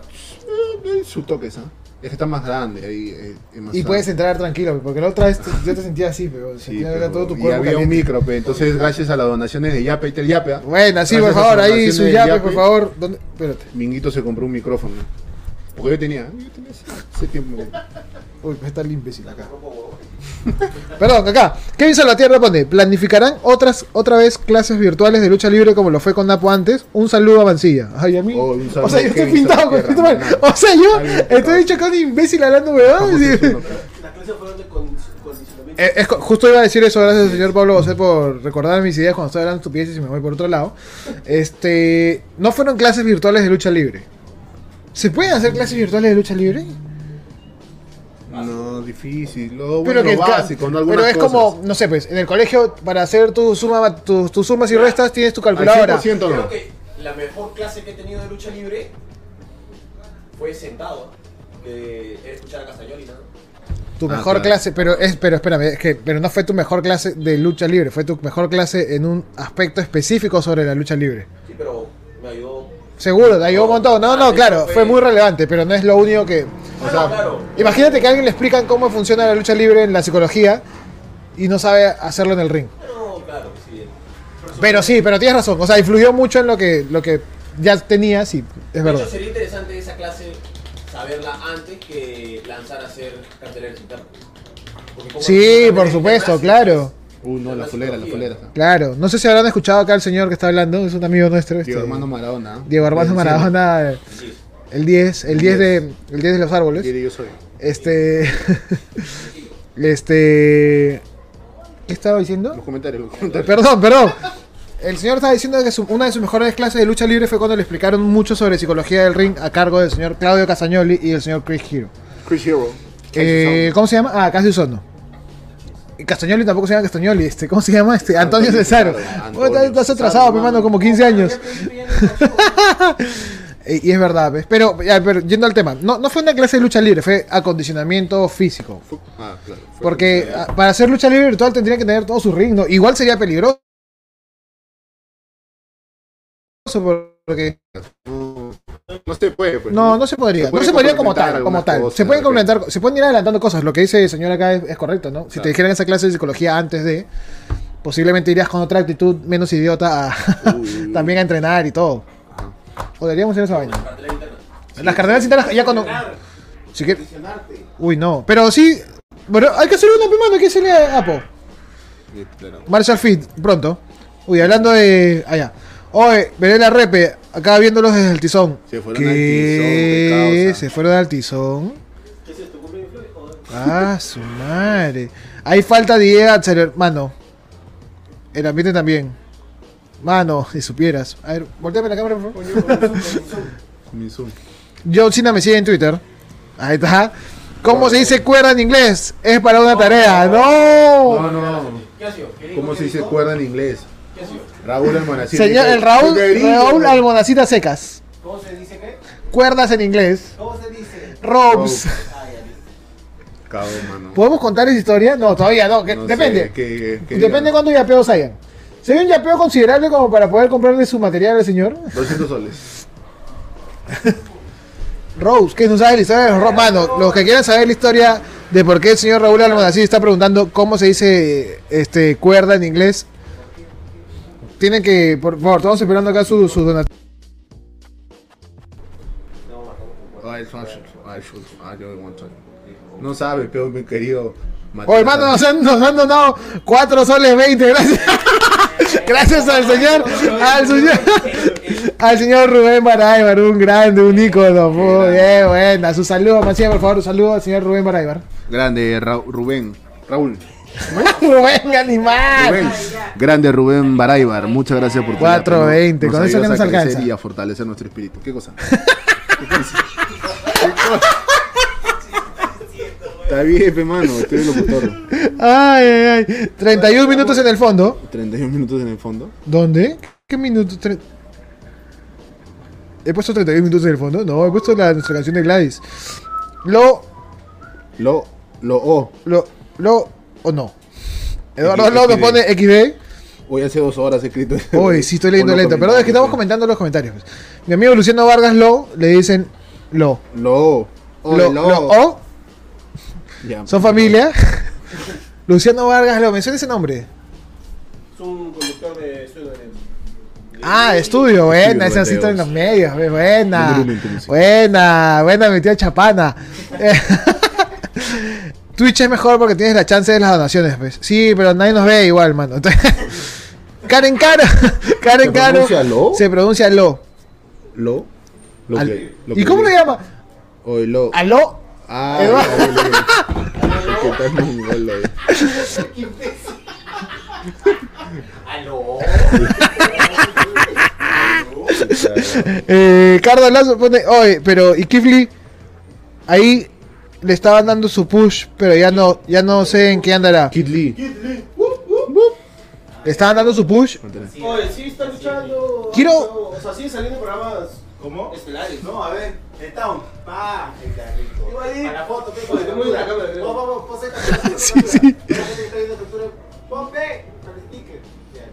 Eh, Su toque, ¿ah? Es que está más grande ahí. eh, es Y puedes entrar tranquilo, porque la otra vez te- yo te sentía así, pero Sí, sentía pero- todo tu y cuerpo había un micro, entonces gracias a las donaciones de Yape, el Yape, ¿ah? Bueno, sí, por favor, ahí su llave, por favor. ¿Dónde? Espérate. Minguito se compró un micrófono. Porque yo tenía, yo tenía hace, tiempo. Uy, está el imbécil acá. [laughs] Perdón, acá. Kevin Salvatierra pone, planificarán otras otra vez clases virtuales de lucha libre como lo fue con Napo antes. Un saludo a Mancilla. Ay, a mí. Oh, o sea, yo a estoy Kevin pintado con esto, man. O sea, yo estoy dicho con un imbécil hablando pues. Las clases fueron de condi- condicionamiento. Eh, es justo iba a decir eso, gracias al señor Pablo José por recordar mis ideas cuando estoy hablando estupideces y me voy por otro lado. Este, no fueron clases virtuales de lucha libre. ¿Se pueden hacer clases virtuales de lucha libre? No, difícil. Lo, Pero, bueno, lo ca- básico, ¿no? Algunas pero es cosas. como, no sé, pues, en el colegio para hacer tu suma, tus, tus sumas y restas tienes tu Al calculadora. 100% Creo que la mejor clase que he tenido de lucha libre fue sentado. Era escuchar a Castagnoli, ¿no? Tu Ah, mejor claro. clase, pero es, pero espérame, es que, pero no fue tu mejor clase de lucha libre, fue tu mejor clase en un aspecto específico sobre la lucha libre. Sí, pero. Seguro, te ayudó un montón. No, Ah, no, eso claro, fue- muy relevante, pero no es lo único que. O sea, claro. Imagínate que a alguien le explican cómo funciona la lucha libre en la psicología y no sabe hacerlo en el ring. No, claro, sí. Pero sí, pero tienes razón. O sea, influyó mucho en lo que, lo que ya tenías y es verdad. sería interesante esa clase saberla antes que lanzar a hacer. Porque como Sí, por supuesto, claro. Uh, no, la fulera, la fulera. Claro. No sé si habrán escuchado acá al señor que está hablando, es un amigo nuestro. este, Diego Hermano Maradona. Diego Armando Maradona, el 10, el 10 de, el 10 de los árboles. Quiere yo soy. Este. [laughs] este. ¿Qué estaba diciendo? Los comentarios, los comentarios. Perdón, perdón. El señor estaba diciendo que su- una de sus mejores clases de lucha libre fue cuando le explicaron mucho sobre psicología del ring a cargo del señor Claudio Casagnoli y el señor Chris Hero. Chris Hero. Eh, ¿Cómo se llama? Ah, Cassius Ono. Y Castagnoli tampoco se llama Castagnoli, este, ¿cómo se llama? Este, Antonio Antonio Cesaro. Estás- Antonio estás atrasado, mano, mano. como 15 años. [laughs] Y y es verdad, ¿ves? Pero, ya, pero yendo al tema, no, no fue una clase de lucha libre, fue acondicionamiento físico. Ah, claro. fue- Porque ah, para hacer lucha libre virtual tendría que tener todo su ring, ¿no? Igual sería peligroso. Porque No, se puede, pues. no, no se podría. Se puede no se podría como tal, como tal. cosas, se pueden complementar, se pueden ir adelantando cosas. Lo que dice el señor acá es, es correcto, ¿no? Si te dijeran esa clase de psicología antes de, posiblemente irías con otra actitud menos idiota a- Uy, [laughs] también a entrenar y todo. O deberíamos hacer esa vaina. Las carreras internas ya cuando. Si. Uy, no. Pero sí. Bueno, hay que hacer una mano, hay que hacerle a Apo. Marshall Fit, pronto. Uy, hablando de. Allá. Oye, veré la repe, acá viéndolos desde el tizón. Se fueron ¿Qué? al Tizón, causa. Se fueron al tizón. Ah, su madre. Hay falta de idea, acelerar- mano. El ambiente también. Mano, si supieras. A ver, volteame la cámara, por favor. Mi Zoom. John Cena me sigue en Twitter. Ahí está. ¿Cómo se dice cuerda en inglés? Es para una tarea. No, ¡No! no. ¿Qué ha sido? ¿Qué dijo? ¿Cómo ¿Qué se dice dijo? cuerda en inglés? ¿Qué ha sido? Raúl Almonacid. Señor, el Raúl, "¿Qué dijo?". Raúl Almonacitas secas. ¿Cómo se dice qué? Cuerdas en inglés. ¿Cómo se dice? Ropes. Ah. Cabo, mano. ¿Podemos contar esa historia? No, todavía no. que- No sé, depende. que- que Depende cuántos yapeos hayan. Hay un yapeo considerable como para poder comprarle su material al señor. 200 [laughs] soles. Rose, que no sabe la historia de los Mano, los que quieran saber la historia de por qué el señor Raúl Almonacid está preguntando cómo se dice este cuerda en inglés, tienen que, por favor, estamos esperando acá su, su donativo. Ay, fácil. Ay, shoot. Ay, yo want to- No sabe, pero mi querido. Oye, hermano, nos han, nos han donado 4 soles 20, gracias. [laughs] gracias al señor, al señor, al señor Rubén Baraybar, un grande, un ícono. Muy bien, buena. Su saludo, Macías, por favor, un saludo al señor Rubén Baraybar. Grande Ra- Rubén. Raúl. Rubén, [laughs] animal. Rubén. Grande Rubén Baraybar. Muchas gracias por tu 420, apoyo. con eso que nos alcanza. Y a fortalecer nuestro espíritu. ¿Qué cosa? ¿Qué cosa? ¿Qué cosa? Está bien, pe, mano. Estoy el locutor. Ay, ay, ay. 31 minutos en el fondo. 31 minutos en el fondo. ¿Dónde? ¿Qué minuto? Tre- ¿He puesto 31 minutos en el fondo? No, he puesto la, nuestra canción de Gladys. Lo, Lo, lo O. lo, lo, o no. Eduardo X- Lo nos XD. pone XD. Hoy hace dos horas he escrito. Uy, sí estoy leyendo [laughs] lento. Perdón, es que estamos comentando los comentarios. pues. Mi amigo Luciano Vargas Lo le dicen Lo. Lo Lo, lo. lo, O, Ya. son familia. [laughs] Luciano Vargas Lo, menciona ese nombre. Es un conductor de estudio de Ah, estudio, buena, ese Estudio así en los medios, buena. Música. Buena, buena, mi tía Chapana. [laughs] Twitch es mejor porque tienes la chance de las donaciones, pues. Sí, pero nadie nos ve igual, mano. Entonces, [laughs] Karen Caro, [laughs] Karen ¿Se Caro. pronuncia lo? Se pronuncia lo. Lo. Lo que- lo ¿Y que cómo le llama? Hoy lo. ¿Aló? Ah. Aló. Eh, Cardo Lazo pone, oye, pero ¿y Kifli? Ahí le estaban dando su push, pero ya no, ya no sé en qué andará. Kid Lee. Le estaban dando su push. Oye, sí está luchando. Quiero- O sea, sigue saliendo programas ¿Cómo? estelares. No, a ver, el town. Pa, el carrito. Para la foto, buena cámara, captura. vos, vos, esta [laughs] Sí, sí. Para el sticker.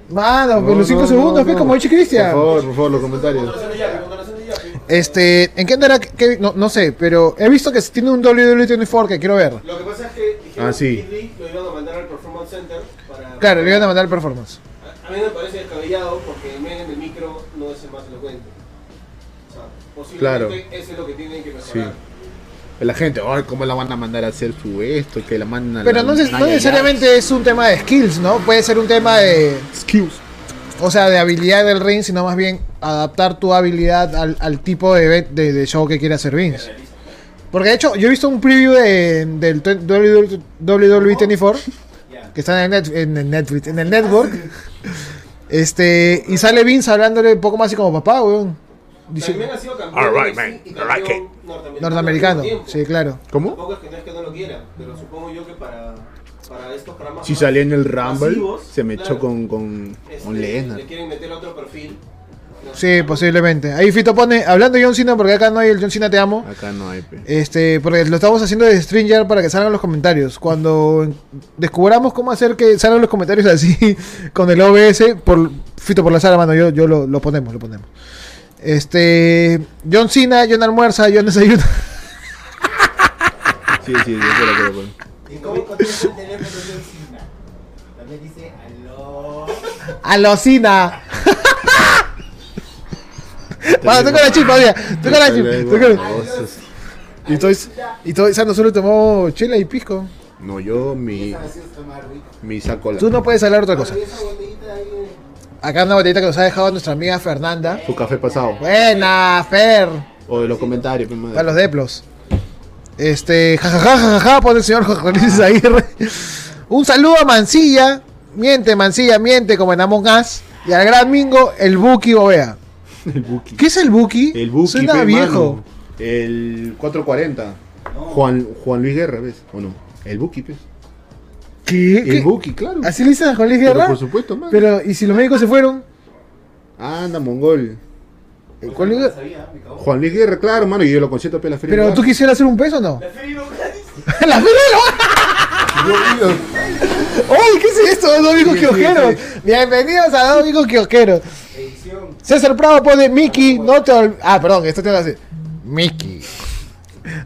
Mano, No, pero los 5 no, segundos, ve como dice Por Cristian. favor, por favor, los comentarios. Este, ¿en qué andará? No, no sé, pero he visto que tiene un WWE24 que quiero ver. Lo que pasa es que dijeron Ah, sí. que Lee lo iban a mandar al Performance Center para. Claro, le iban a mandar el performance. A a mí me parece descabellado porque el men en el micro no es el más elocuente. O sea, posiblemente Claro. eso es lo que tienen que Sí. mejorar. La gente, ay, ¿cómo la van a mandar a hacer su esto? Que la mandan a Pero la- no, no necesariamente es un tema de skills, ¿no? Puede ser un tema de, Skills. O sea, de habilidad del ring, sino más bien adaptar tu habilidad al, al tipo de, event- de, de show que quiere hacer Vince. Porque de hecho, yo he visto un preview de, del WWE24 Ya. que está en el, en el Netflix, en el network. Este, y sale Vince hablándole un poco más así como papá, weón. Dice, También ha sido campeón All right, man. Y norteamericano. Sí, claro. ¿Cómo? Tampoco es que no es que no lo quieran, pero supongo yo que para, para estos programas. Si salía en el Rumble, masivos, se me echó con, con, este, con Lesnar. Le quieren meter otro perfil. No Sí, posiblemente. Ahí Fito pone, hablando de John Cena, porque acá no hay el John Cena te amo. Acá no hay, pe. Este, porque lo estamos haciendo de Stringer para que salgan los comentarios. Cuando descubramos cómo hacer que salgan los comentarios así [laughs] con el OBS, por Fito por la sala, mano, yo, yo lo, lo ponemos, lo ponemos. Este, John Cena, John Almuerza, John Desayuno. Sí, sí, yo quiero, quiero, quiero. ¿Y cómo contesta el teléfono de Encina? También dice aló. Alocina. [laughs] Estoy con la chispa, oye. Estoy con la chispa. estoy con la- Y estoy, y estoy, Sano solo tomó chela y pisco. No, yo mi, mi saco Tú no puedes hablar otra cosa. Y esa botellita ahí. Acá una botellita que nos ha dejado nuestra amiga Fernanda. su café pasado. Buena, Fer. O de los comentarios. Para los deplos. Este, jajaja, jajaja, pone el señor Jorge Luis Aguirre. Un saludo a Mancilla. Miente, Mancilla, miente como en Among Us. Y al gran Mingo, el Buki Bovea. [laughs] El Buki. ¿Qué es el Buki? El Buki, Suena pe, viejo. mano. El 440. Juan, Juan Luis Guerra, ¿ves? ¿O no? El Buki, pues. ¿Qué? El ¿Qué? Buki, claro. ¿Así le dicen a Juan Luis Pero Guerra? por supuesto, man. Pero, ¿y si los médicos se fueron? Anda, mongol. Eh, Juan Luis Guerra-. Juan Luis Guerra, claro, mano. Y yo lo concierto pe la feria. Pero tú quisieras hacer un peso o no? La feria no. [laughs] ¡La feria ¡Ay, qué es esto! Dos amigos Sí, sí, kiosqueros. Bienvenidos a Dos amigos. Edición. César Prado pone Mickey, no te olvides. Ah, perdón, esto te va a decir. Mickey,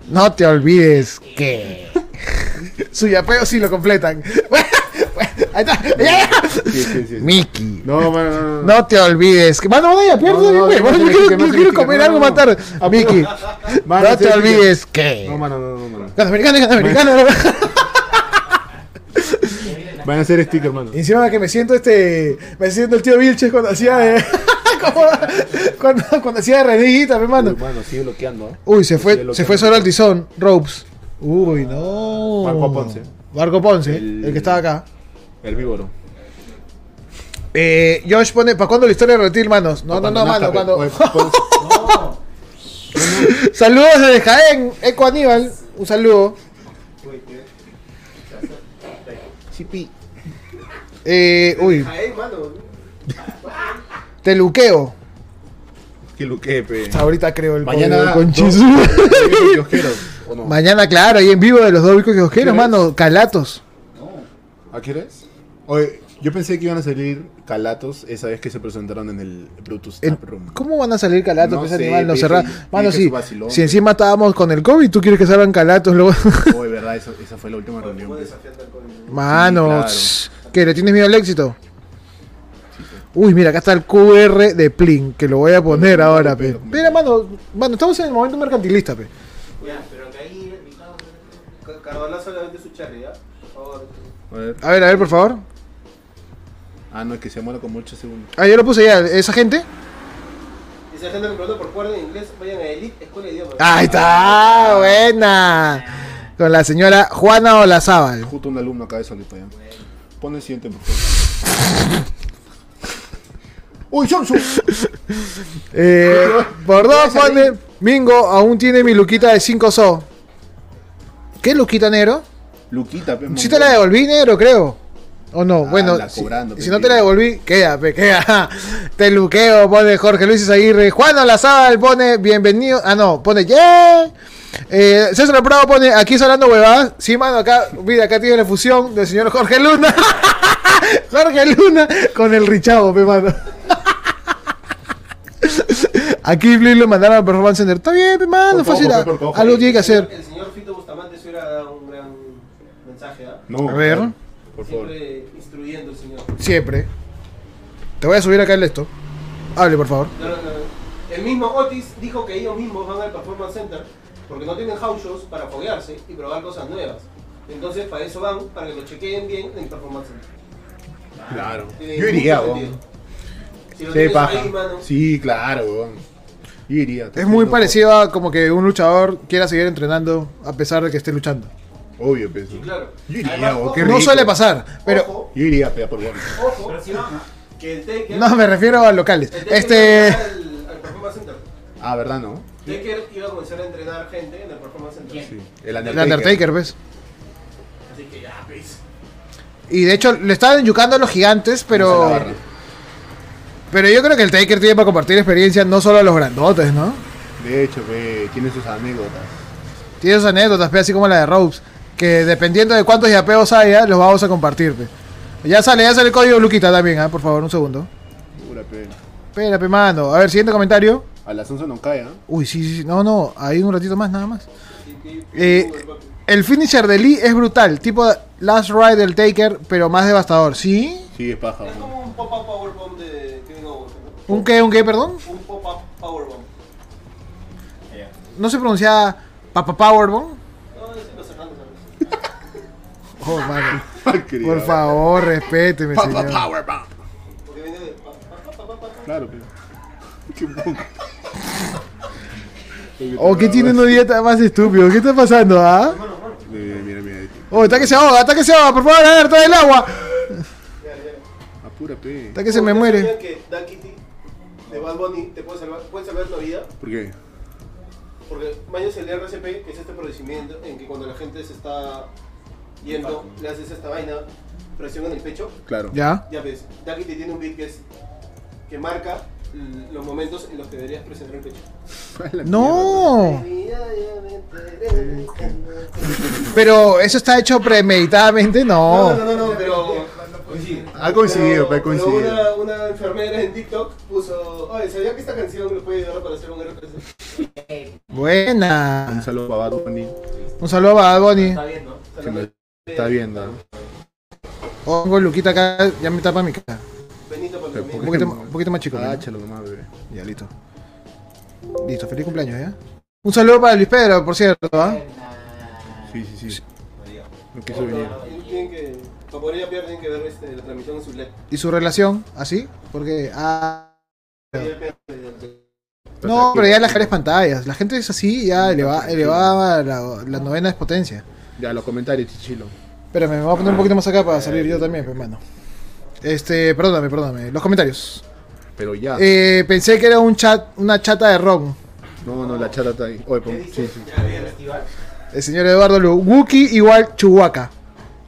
no te olvides que. [laughs] Su yapeo sí lo completan. [laughs] Ahí Mickey, No, mano, no, no. no te olvides que. Mano, mano, ya pierde, güey. yo quiero, comer algo más tarde. Ah, Mickey, [laughs] Mano, no te olvides que. No, mano, no, no, mano. Gana americano, gana americano. [laughs] Van a hacer sticker, mano. Y encima que me siento este. Me siento el tío Vilches cuando hacía de. [laughs] como- cuando, cuando hacía de reniguita, mi hermano. Mano, sigue bloqueando, ¿eh? Uy, se fue, se fue solo al tizón. Ropes. Uy, no. Marco Ponce. Marco Ponce, el, El- que estaba acá. El víboro. Eh, Josh pone, ¿para cuándo la historia de Reptil, manos? No, no, no, mano, cuando... Oye, No. [laughs] Saludos desde Jaén, Eco Aníbal. Un saludo. Uy, que- Chipi. Eh, uy, Jaén, mano. te luqueo. Que lo que, pe. Ahorita creo el Mañana. con dos- Chisu. dos [laughs] kiosqueros, ¿o no? Mañana, claro, ahí en vivo de los dos bicos ¿Qué mano, calatos. ¿A qué hora es? Oye, yo pensé que iban a salir calatos esa vez que se presentaron en el Brutus Tap Room. ¿Cómo van a salir calatos? No pues, sé, animal, no cerra- Mano, sí, vacilón, si encima estábamos con el COVID, tú quieres que salgan calatos luego. [laughs] Oye, verdad, esa, esa fue la última reunión. COVID. Mano, claro. ¿qué? ¿Le tienes miedo al éxito? Uy, mira, acá está el QR de Plin, que lo voy a poner ahora, pe. Mira, mano, mano, estamos en el momento mercantilista, pe. Ya, pero que ahí, Ca- Cardolazo le vende su cherry, ¿ya? Por favor. A ver, a ver, por favor. Ah, no, es que se muera como 8 segundos. Ah, yo lo puse ya, esa gente. Y si hay gente que pregunta por cuerda en inglés, vayan a Elite Escuela de Idiomas. Ahí está, buena. Con la señora Juana Olazábal. Justo un alumno acá de solito ya. Pon el siguiente, por favor. [laughs] ¡Uy, Samsung! [laughs] Eh, por dos ¿Puedes salir? pone Mingo, aún tiene mi luquita de 5 so. ¿Qué luquita negro? Luquita, pe. Si te la devolví negro, creo. O no, Ah, bueno, si, cobrando, si no te la devolví, queda, pe, queda. [laughs] Te luqueo, pone Jorge Luis Aguirre. Juan Olazábal pone bienvenido. Ah, no, pone yeah. Eh, César Prado pone aquí hablando huevadas. Sí, mano, acá, mira, acá tiene la fusión del señor Jorge Luna. [laughs] Jorge Luna con el Richavo, pe, mano. [laughs] Aquí Blin lo mandaron al Performance Center. Está bien, pe, mano, Por fácil. Algo tiene que hacer. El señor Fito Bustamante se hubiera dado un gran mensaje, ¿ah? No, A ver. Claro, Por favor. Siempre instruyendo el señor. Siempre. Te voy a subir acá el esto. Hable, por favor. No, no, no. El mismo Otis dijo que ellos mismos van al Performance Center porque no tienen house shows para foguearse y probar cosas nuevas. Entonces, para eso van, para que lo chequeen bien en el Performance Center. Claro. Tiene Yo iría, weón. Si lo Sí, paja. ahí, mano, Sí, claro, weón. Yo iría. Es muy parecido a como que un luchador quiera seguir entrenando a pesar de que esté luchando. Obvio. Sí, claro. Yo iría, Además, qué No rico. suele pasar, pero Ojo, Yo iría, pea por weón. ojo, Pero si van, que el Taker. no me refiero a locales. el Taker Este iba a al, al Performance Center. Ah, ¿verdad, no? Taker iba a comenzar a entrenar gente en el Performance Center. Sí. El el Undertaker, ¿ves? Así que ya, pues. Y de hecho le estaban yucando a los gigantes, la pero barra. pero yo creo que el Taker tiene para compartir experiencia no solo a los grandotes, ¿no? De hecho, pe, tiene sus anécdotas. Tiene sus anécdotas, pe, así como la de Ropes, que dependiendo de cuántos yapeos haya, los vamos a compartir. pe. Ya sale, ya sale el código Luquita también, ¿ah? por favor, un segundo. Pura pena. Espera, pe, mano. A ver, siguiente comentario. A las 11 no cae, ¿ah? Uy, sí, sí, sí. No, no, hay un ratito más, nada más. Eh, el finisher de Lee es brutal, tipo Last Ride del Taker, pero más devastador. ¿Sí? Sí, es paja, Es como un pop-up powerbomb de Kevin Owens. ¿no? ¿Un qué, un qué, perdón? Un pop-up powerbomb. No se pronuncia Papa Powerbomb. No, ese lo cerrando, ¿sabes? Oh, [laughs] mano. Por favor, respéteme, señor. Power Bomb. Porque viene de. pa- pa- pa- pa- pa- pa- Claro, pe. Qué poco. Oh, ¿qué tiene una dieta más estúpido? ¿Qué está pasando, ah? Mira, mira, mira. Oh, está que se ahoga, está que se ahoga, por favor, a ver, trae el agua. A pura pe. Está que se me ¿Ustedes muere. sabían que Dan Kitty de Bad Bunny te puede salvar, puede salvar la vida? ¿Por qué? Porque Maño es el RCP, que es este procedimiento en que cuando la gente se está yendo, le haces esta vaina, presión en el pecho. Claro. Ya. Ya ves, Dan Kitty tiene un beat que es que marca los momentos en los que deberías presionar el pecho. [laughs] No. Pero eso está hecho premeditadamente, No, no. no, no, no, pero. Ha coincidido, ha Pero coincidido. Una, una enfermera en TikTok puso, oye, ¿sabía que esta canción le puede ayudar para hacer un RPC? Un Buena. saludo para Bad Bunny. Un saludo a Bad Bunny. Está bien, ¿no? Está viendo. Oh, tengo el Luquita acá, ya me tapa mi cara. Benito para. Un poquito, un poquito más chico. ¿no? Agáchalo nomás, bebé. Ya, listo. Listo, feliz cumpleaños, ¿ya? Un saludo para Luis Pedro, por cierto, ¿ah? Sí, sí, sí. No quiso venir. Tienen que, para poder yapear tienen que ver este, la transmisión en su LED. ¿Y su relación? ¿Así? Porque, ah... No, pero ya las caras pantallas. La gente es así, ya eleva, elevaba la, la novena es potencia. Ya, los comentarios, chichilo. Espérame, me voy a poner un poquito más acá para salir yo también, pues, hermano. Este, perdóname, perdóname. Los comentarios. Pero ya. Eh, pensé que era un chat, una chata de ron. No, no, la chata está ahí. Oye, pon- sí, sí. Festival. El señor Eduardo Lu. Wookie igual Chihuahua.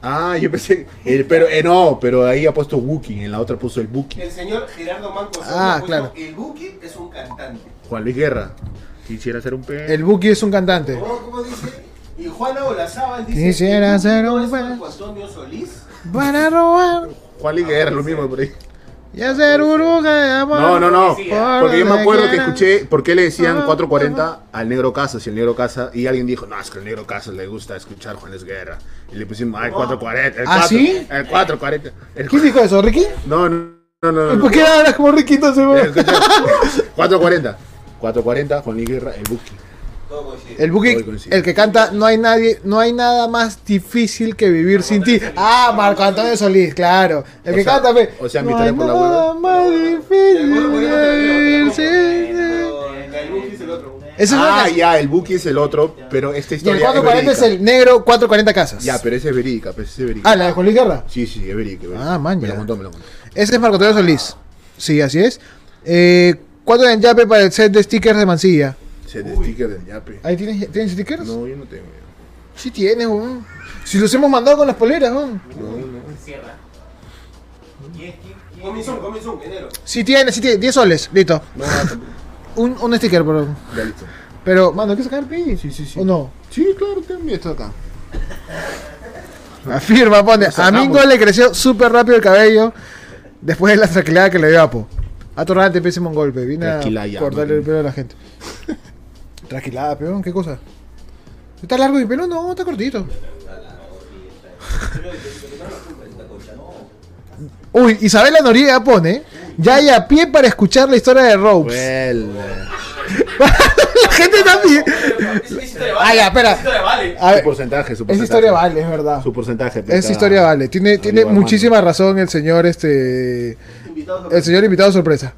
Ah, yo pensé. el- pero, eh, no, pero ahí ha puesto Wookie. En la otra puso el Buki. El señor Gerardo Manco Ah, claro. El Buki es un cantante. Juan Luis Guerra. Quisiera ser un pe. El Buki es un cantante. ¿Cómo, cómo dice? Y Juana Olazábal dice. Quisiera "El Buki ser un Marco Antonio Solís. Para robar Juan Luis Guerra, lo mismo por ahí. y hacer burbuja de amor. No, no, no. Sí, Porque yo me acuerdo que escuché por qué le decían Ah, 440 al negro Casas y el negro Casas. Y alguien dijo, no, es que al negro Casas le gusta escuchar Juan Luis Guerra. Y le pusimos, ah, el 440. El ¿Ah, 4, sí? El 440. El ¿Quién dijo eso, Ricky? No, no, no, no. ¿Y no. por qué hablas como Ricky entonces, weón? Escucha, 440. 440, Juan Luis Guerra, el Buki. Todo coincide. El Buki, coincide. el que canta, no hay nadie, no hay nada más difícil que vivir sin ti. Ah, Marco Antonio Solís, claro. El O que sea, canta, o sea, mi no hay por la nada hueva. más difícil que vivir sin ti. El Buki es el otro. Ese es Ah, una- ya, el Buki es el otro, pero esta Y el historia 440 es verídica. el negro 440 casas. Ya, pero ese es verídica, pues ese es verídica. Ah, la de Juan Luis Guerra. Sí, sí, es verídica. es verídica. Ah, man, Me ya. lo contó, me lo contó. Ese es Marco Antonio Solís. Sí, así es. Eh, ¿Cuánto en Yape para el set de stickers de Mansilla? De sticker del Yape. ¿Ahí tienes, ¿tienes stickers? No, yo no tengo. Sí tienes, weón. Si los hemos mandado con las poleras, weón. No, no. Cierra. ¿Quién, quién, quién? Comenzó, comenzó, enero. Sí tienes. 10 soles, listo. No. [laughs] Un, un sticker. Ya listo. Pero, mano, hay que sacar el pi. Sí, sí, sí. ¿O no? Sí, claro, tengo esto acá. [laughs] Afirma, pone. A. Mingo le creció súper rápido el cabello después de la tranquilidad que le dio Apo. Atorrante, pésimo un golpe. Vine a cortarle el pelo a la gente. [laughs] Tranquilada, peón, ¿qué cosa? ¿Está largo mi pelo? No, está cortito. [laughs] Uy, Isabela Noriega pone. Ya hay a pie para escuchar la historia de Ropes. [laughs] la gente también. Es, es historia Ah, ya, espera. A Su ver, porcentaje, su esa porcentaje. historia vale, es verdad. Su porcentaje. Esa pesada. historia vale. Tiene, tiene muchísima razón el señor, este. El señor invitado sorpresa.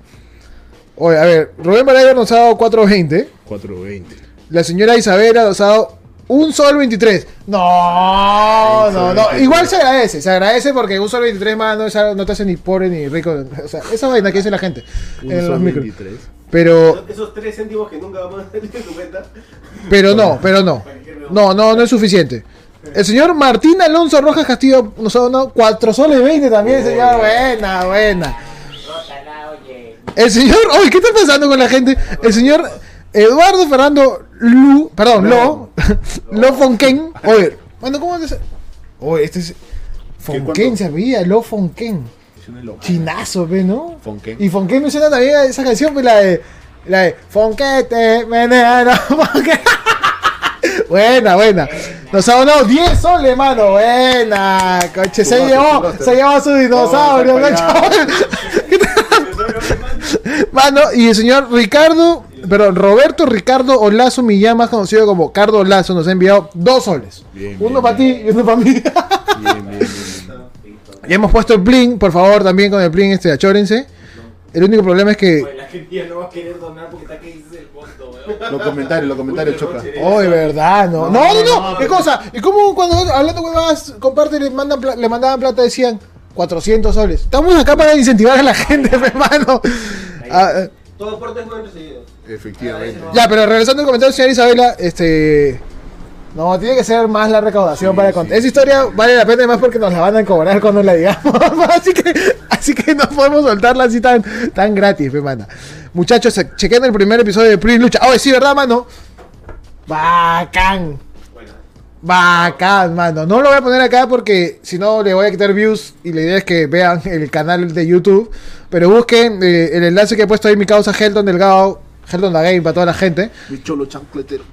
Oye, a ver, Rubén Baraya nos ha dado 4.20. 420. La señora Isabela nos ha dado un sol 23. No, no, no. 23. Igual se agradece. Se agradece porque un sol 23 más no, es algo- no te hace ni pobre ni rico. O sea, esa vaina que dice la gente Un en los sol micros. 23. Pero, Esos tres céntimos que nunca vamos a tener en tu cuenta. pero no, pero no. No, no, no es suficiente. El señor Martín Alonso Rojas Castillo nos ha donado 4 soles 20 también, señor. Buena, buena. El señor, oye, ¿qué está pasando con la gente? El señor Eduardo Fernando Lu, perdón, Lo, [laughs] Lo Fonken. Oye, bueno, ¿cómo es? Oye, este es se veía, Lo loca. Chinazo, ¿ve, no? Fonken. Y Fonken me suena también a esa canción, pues la de la de Fonquete, meneno, [laughs] Fonken. [laughs] Buena, buena. Nos ha donado 10 soles, mano. Buena. Coche, se llevó, se llevó a su dinosaurio. Mano, y el señor Ricardo, perdón, Roberto Ricardo Olazo Millán, más conocido como Cardo Olazo, nos ha enviado dos soles. Bien, uno para ti y uno para mí. Bien, bien, bien, ya hemos puesto el bling, por favor, también con el bling este, achórense. El único problema es que. Oye, la gente ya no va a querer donar porque está que dices el fondo, weón. Los comentarios, los comentarios chocan. Oh, de verdad, no. No, no, no. ¿Qué cosa? ¿Y cómo cuando hablando huevadas, comparte, le, mandan le mandaban plata, decían 400 soles? Estamos acá para incentivar a la gente, [laughs] hermano. Ah, eh, Todo aporte es seguidos. Efectivamente. ya, pero regresando al comentario, señora Isabela, este. No, tiene que ser más la recaudación para contar. Esa historia vale la pena más porque nos la van a cobrar cuando la digamos. [laughs] así que así que no podemos soltarla así tan, tan gratis, me manda. Muchachos, chequen el primer episodio de Prince Lucha. Oh, sí, ¿verdad, mano? Bacán. Bacán, mano. No lo voy a poner acá porque si no le voy a quitar views y la idea es que vean [laughs] el canal de YouTube. Pero busquen eh, el enlace que he puesto ahí mi causa Heldon Delgado. Heldon la Game para toda la gente. [laughs] Mi cholo chancletero.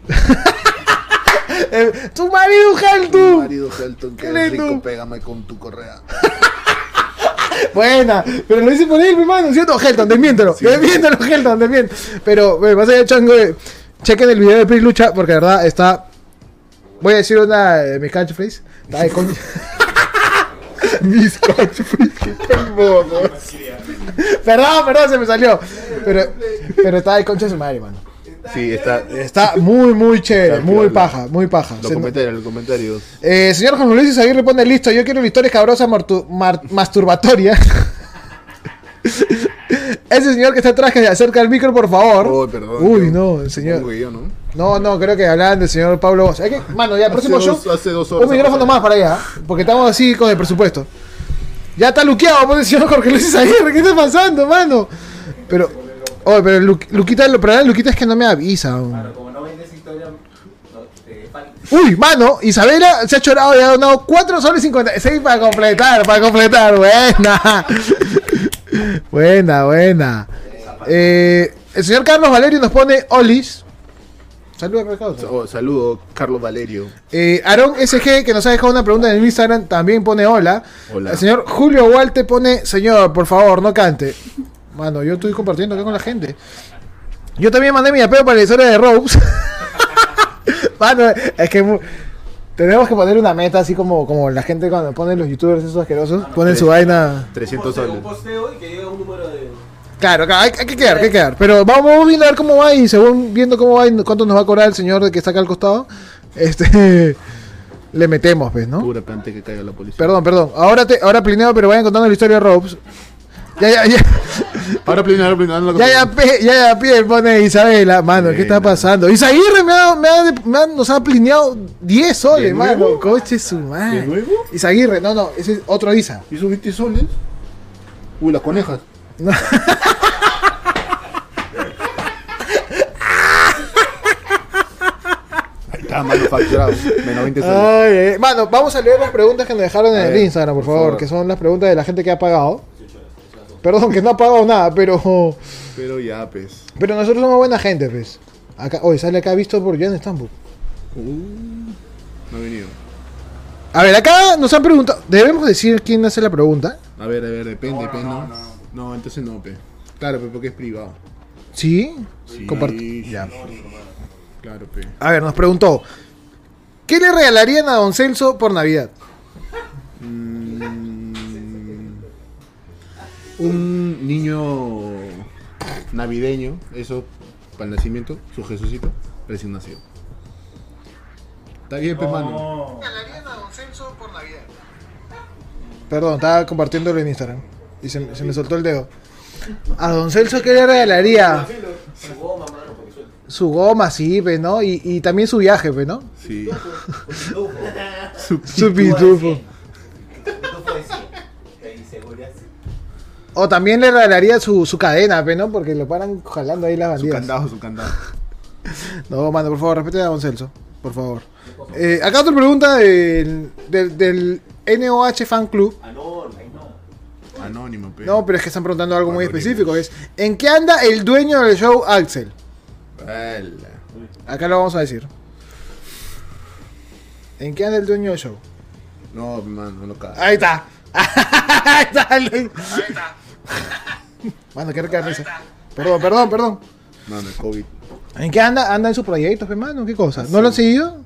Eh, tu marido Tu Heldon. marido Helton, Qué que rico, pégame con tu correa. [laughs] Buena, pero lo hice por él, mi mano, ¿cierto? Helton, desmiéntelo, desmiéntelo, Helton, desmiéntelo. Pero, bueno, más allá de chango, eh, chequen el video de Pris Lucha, porque de verdad está. Voy a decir una de mis catchphrase. Está de coño. mis catchphrase, qué tengo, Perdón, perdón, se me salió. Pero, pero está de concha de su madre, mano. Sí, está. Está muy, muy chévere, Está muy paja, muy paja. Los Se- comentarios, los comentarios. eh, señor Juan Luis Aguirre pone listo. Yo quiero una historia cabrosa masturbatoria. [laughs] Ese señor que está atrás que se acerca al micro, por favor. Oh, perdón. Uy, yo- no, el señor. supongo que yo, ¿no? No, no, creo que hablaban del señor Pablo Bosch. Hay que, mano, ya, próximo Hace show. dos- hace dos horas Un micrófono más para allá, porque estamos así con el presupuesto. Ya está luqueado, pues el señor Jorge Luis Aguirre. ¿Qué está pasando, mano? Pero, oye, pero Lu- Luquita, lo problema de Luquita es que no me avisa. Claro, como no vendes historia. Uy, mano, Isabela se ha chorado y ha donado 4 soles 56 para completar, para completar. Buena. [laughs] buena, buena. Eh, el señor Carlos Valerio nos pone Olis. Saludos, Ricardo. Oh, saludo, Carlos Valerio. Eh, Aaron SG, que nos ha dejado una pregunta en el Instagram, también pone hola. Hola. El señor Julio Walte pone, señor, por favor, no cante. Mano, yo estoy compartiendo acá con la gente. Yo también mandé mi apeo para la historia de Robes. [laughs] Mano, es que mu- tenemos que poner una meta así como, como la gente cuando ponen los youtubers esos asquerosos, ponen su vaina. 300 un soles. posteo y que llegue un número de. Claro, claro, hay, hay que quedar, hay que quedar. Pero vamos, a ver cómo va y según viendo cómo va y cuánto nos va a cobrar el señor que está acá al costado, este [laughs] le metemos, pues, ¿no? Pura que caiga la policía. Perdón, perdón. Ahora te, ahora plineo, pero vayan contando la historia de Robs. Ya, ya, ya. [laughs] Ahora primero, ahora primero. Ya, ya, pe- ya, ya, pie, pone Isabela, mano, ¿qué está pasando? Isaguirre me ha, me ha, me ha- nos ha plineado 10 soles, ¿De mano. nuevo? Coche su madre. ¿De nuevo? Isaguirre, no, no, ese es otro Isa. ¿Hizo 20 soles? Uy, las conejas. [laughs] está, manufacturado. Menos 20 soles. Ay, eh. Mano, vamos a leer las preguntas que nos dejaron en el Instagram, por por favor, favor. que son las preguntas de la gente que ha pagado. Perdón, que no ha pagado nada, pero Pero ya, pues. pero nosotros somos buena gente, pues. Acá, hoy sale acá visto por Jan Stambul. Uh, no ha venido. A ver, acá nos han preguntado, ¿debemos decir quién hace la pregunta? A ver, a ver, depende, depende. No, no, entonces no, pe. Claro, pe, porque es privado. Sí. Sí, Compart- sí. Ya. Claro, pe. A ver, nos preguntó, ¿qué le regalarían a Don Celso por Navidad? Mm, un niño navideño, eso, para el nacimiento, su Jesucito, recién nacido. Está bien, pe, mano. Perdón, estaba compartiéndolo en Instagram y se, se me soltó el dedo. A Don Celso, ¿qué le regalaría? Su goma, mano. Su goma, sí, pues, ¿no? Y, y también su viaje, pues, ¿no? Sí. Pitufo. Su, [laughs] Su pitufo. Pitufo de 100. Ahí seguridad. O también le regalaría su, su cadena, pues, ¿no? Porque lo paran jalando ahí las su bandidas. candado, su candado. [laughs] No, mano, por favor, respete a Don Celso. Por favor. Eh, acá otra pregunta del, del, del NOH Fan Club. Anónimo, pe. No, pero es que están preguntando algo muy específico. Es, ¿en qué anda el dueño del show, Axel? Ala. Acá lo vamos a decir. ¿En qué anda el dueño del show? No, pe, mano, no cae. Ahí está. [laughs] Ahí está. Luis. Mano, qué rica risa. Perdón, perdón, perdón. Mano, el COVID. ¿En qué anda? ¿Anda en sus proyectos, hermano? ¿Qué cosa? ¿No lo han seguido?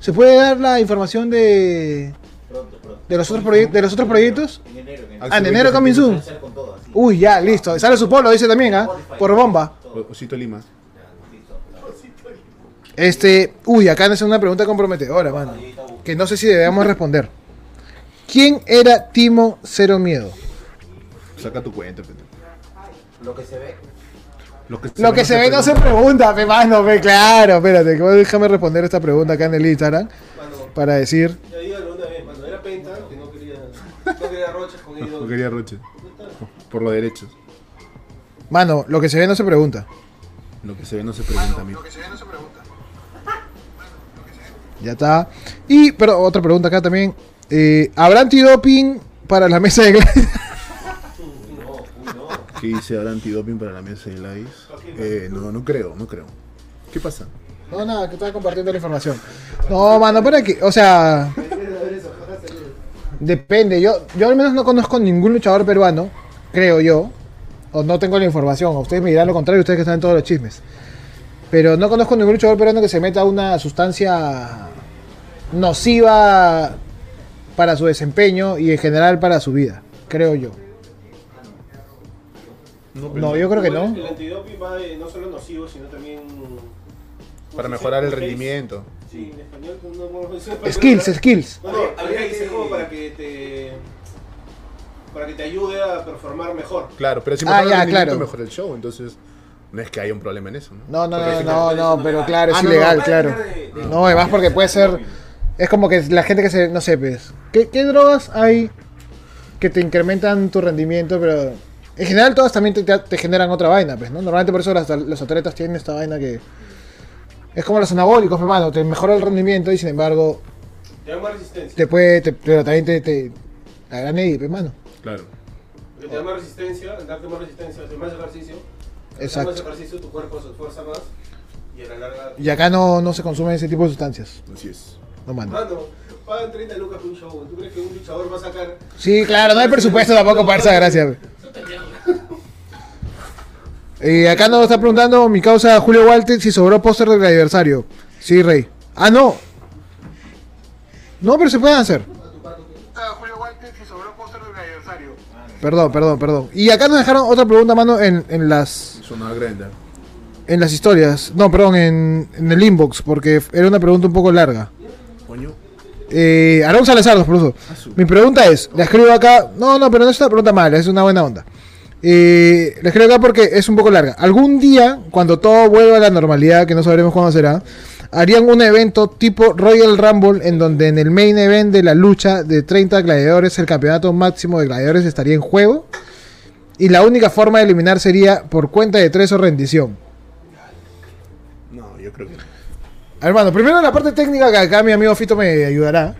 ¿Se puede dar la información de, Pronto, pronto. de, los, otros proye- de los otros proyectos? En enero, en enero. Ah, en enero coming soon. Uy, ya, listo. Sale su polo, dice también, ¿ah? Por bomba. Osito Lima. Este, uy, acá es una pregunta comprometedora, mano. Que no sé si debemos [laughs] responder. ¿Quién era Timo Cero Miedo? Saca tu cuenta, pe. Lo que se ve. Lo que, Lo que se ve no se pregunta, pe mano, pe, claro, espérate, que déjame responder esta pregunta acá en el Instagram Mano, para decir, ya dígalo una vez, mano. Era Penta, que no quería. No quería rochas con [laughs] ellos. No quería Roche. Por los derechos. mano, lo que se ve no se pregunta. Lo que se ve no se pregunta, amigo. Ya está. Y, pero otra pregunta acá también. Eh, ¿Habrá antidoping para la mesa de Gladys? [laughs] ¿Qué dice ahora antidoping para la mesa de Lice? Eh, no, no creo, no creo. ¿Qué pasa? No, nada, que estaba compartiendo la información. No, mano, para que, o sea, depende. Yo, yo al menos no conozco ningún luchador peruano, creo yo, o no tengo la información. Ustedes me dirán lo contrario, ustedes que están en todos los chismes. Pero no conozco ningún luchador peruano que se meta una sustancia nociva para su desempeño y en general para su vida, creo yo. No, yo creo que no. El antidoping va de no solo nocivo, sino también. Para mejorar el rendimiento. Sí, en español no decir. Skills, skills. No, no, habría que dice como para que te. Para que te ayude a performar mejor. Claro, pero si Ah, mejora ya, el rendimiento, claro. mejora el show. Entonces, No es que haya un problema en eso, ¿no? No, no, Porque no, no, no, pero claro, es Ah, no, ilegal, no. claro. No, además porque puede ser. Es como que la gente que se. No sé, pues. ¿Qué, qué drogas hay que te incrementan tu rendimiento? Pero. En general, todas también te, te- te generan otra vaina, pues, ¿no? Normalmente por eso las- los atletas tienen esta vaina que. Es como los anabólicos, hermano. Te mejora el rendimiento y sin embargo. Te da más resistencia. Te puede. te- pero también te. te la gran hermano. Claro. Porque te da más resistencia, darte más resistencia, hacer más ejercicio. Exacto. más ejercicio, tu cuerpo se esfuerza más y a la larga. Y acá no, no se consumen ese tipo de sustancias. Así es. No mando. Mano, pagan 30 lucas por un show. ¿Tú crees que un luchador va a sacar Sí, claro, no hay presupuesto tampoco para esa gracia. [laughs] Y acá nos está preguntando mi causa Julio Walter si sobró póster del aniversario. Sí, Rey. Ah, no. No, pero se pueden hacer. Perdón, perdón, perdón. Y acá nos dejaron otra pregunta, mano, en, en las Es una en las historias. No, perdón, en, en el inbox, porque era una pregunta un poco larga. Coño. Eh, Aarón Salazar nos puso. Mi pregunta es, la escribo acá. No, no, pero no es una pregunta mala, es una buena onda. Eh, la escribo acá porque es un poco larga. Algún día, cuando todo vuelva a la normalidad, que no sabremos cuándo será, harían un evento tipo Royal Rumble en donde en el main event de la lucha de 30 gladiadores, el campeonato máximo de gladiadores estaría en juego. Y la única forma de eliminar sería por cuenta de tres o rendición. No, yo creo que no. Hermano, primero la parte técnica que acá mi amigo Fito me ayudará.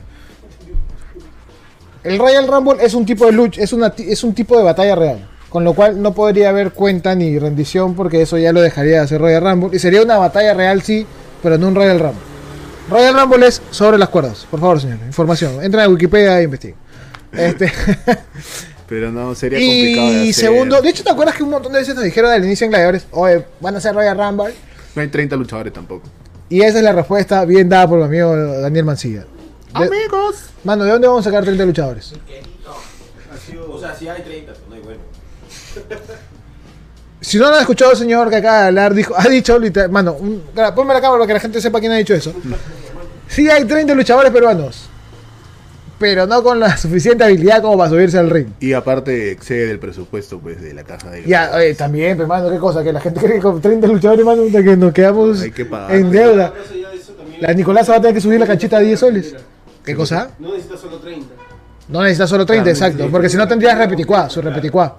El Royal Rumble es un tipo de lucha, es, una, es un tipo de batalla real. Con lo cual no podría haber cuenta ni rendición porque eso ya lo dejaría de hacer Royal Rumble. Y sería una batalla real, sí, pero no un Royal Rumble. Royal Rumble es sobre las cuerdas. Por favor, señor. Información. Entren a Wikipedia e investiguen. Este, [laughs] Pero no, sería complicado de y hacer. segundo, de hecho, ¿te acuerdas que un montón de veces nos dijeron al inicio en Gladiadores, oye, van a hacer Royal Rumble? No hay 30 luchadores tampoco. Y esa es la respuesta bien dada por mi amigo Daniel Mancilla. De- Amigos. Mano, ¿de dónde vamos a sacar 30 luchadores? O sea, si hay 30, pues no hay bueno. [laughs] Si no lo han escuchado el señor que acaba de hablar, dijo, ha dicho, literal, mano, un- ponme la cámara para que la gente sepa quién ha dicho eso. Sí hay 30 luchadores peruanos, pero no con la suficiente habilidad como para subirse al ring. Y aparte excede el presupuesto pues de la caja de Ya, oye, también, pero mano, qué cosa, que la gente [laughs] cree que con 30 luchadores, mano, puta, que nos quedamos Hay que pagar. en deuda. Más allá de eso, también- La Nicolás va a tener que subir la canchita a 10 soles. ¿Qué cosa? No necesitas solo 30. No necesitas solo 30, Claro, exacto, sí. porque si no tendrías repeticuá, su repeticuá.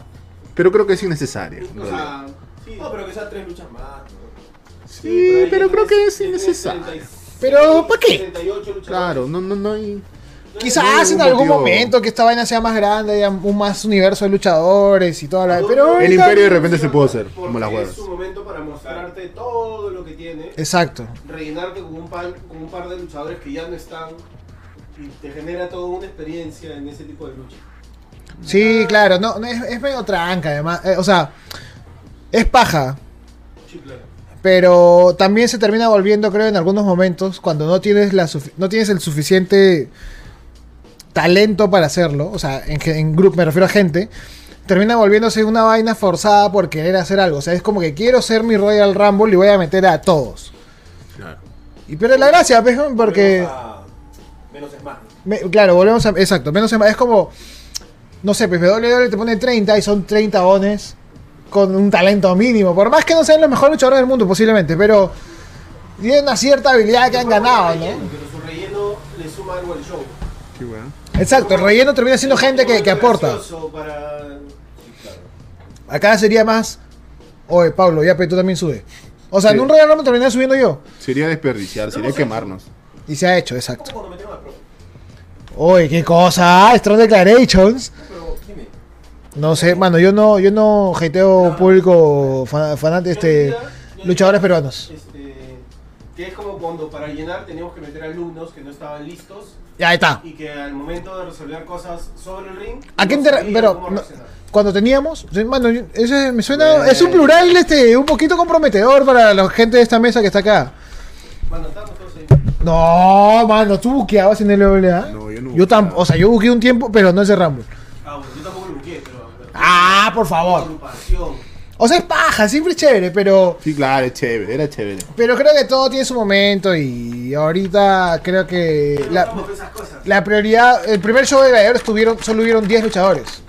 Pero creo que es innecesario. en O sea, sí. No, pero que sean tres luchas más. ¿no? Sí, pero ahí creo que es tienes innecesario. 30 y- Pero, ¿para qué? 38 luchadores. Claro, no, no, no hay. Quizás en algún motivo. momento que esta vaina sea más grande, haya un más universo de luchadores y toda la. Pero El imperio de repente se puede hacer, como las Es huevas. su momento para mostrarte todo lo que tiene, Exacto. rellenarte con un, par, con un par de luchadores que ya no están y te genera toda una experiencia en ese tipo de lucha. Sí, claro, no, no, es, es medio tranca además. eh, o sea, es paja, Sí, claro. pero también se termina volviendo, creo, en algunos momentos, cuando no tienes, la no tienes el suficiente talento para hacerlo, o sea, en, en grupo, me refiero a gente, termina volviéndose una vaina forzada por querer hacer algo. O sea, es como que quiero ser mi Royal Rumble y voy a meter a todos. Claro. Y pierde la gracia, pues, porque... A- Menos es más. claro, volvemos a. Exacto, menos en- es como. No sé, pues WWE te pone 30 y son 30 bones con un talento mínimo. Por más que no sean los mejores luchadores del mundo, posiblemente, pero tienen una cierta habilidad que han ganado, ¿no? Su relleno le suma algo al show. Qué bueno. Exacto, el relleno termina siendo gente que, que aporta. Acá sería más. Oye, Pablo, ya, pero tú también sube. O sea, en un Royal Rumble terminé subiendo yo. Sería desperdiciar, sería quemarnos. Y se ha hecho, exacto. Oye, qué cosa, Strong Declarations. No sé, mano, yo no, yo no hateo público fan, fanat- este, luchadores peruanos. Este, que es como cuando para llenar teníamos que meter alumnos que no estaban listos Ya está. y que al momento de resolver cosas sobre el ring. ¿A quién no te re- sabían pero no- cuando teníamos, mano, ese me suena, es un plural este, un poquito comprometedor para la gente de esta mesa que está acá. Bueno, estábamos todos ahí. No, mano, tú buqueabas en el. No, yo no Yo o sea, yo buqueé un tiempo, pero no ese Rumble. Ah, bueno, yo tampoco lo busqué, pero. Ah, por favor. O sea, es paja, siempre es chévere, pero Sí, claro, es chévere, era chévere. pero creo que todo tiene su momento y ahorita creo que la, prioridad, el primer show de gladiadores tuvieron, solo hubieron 10 luchadores.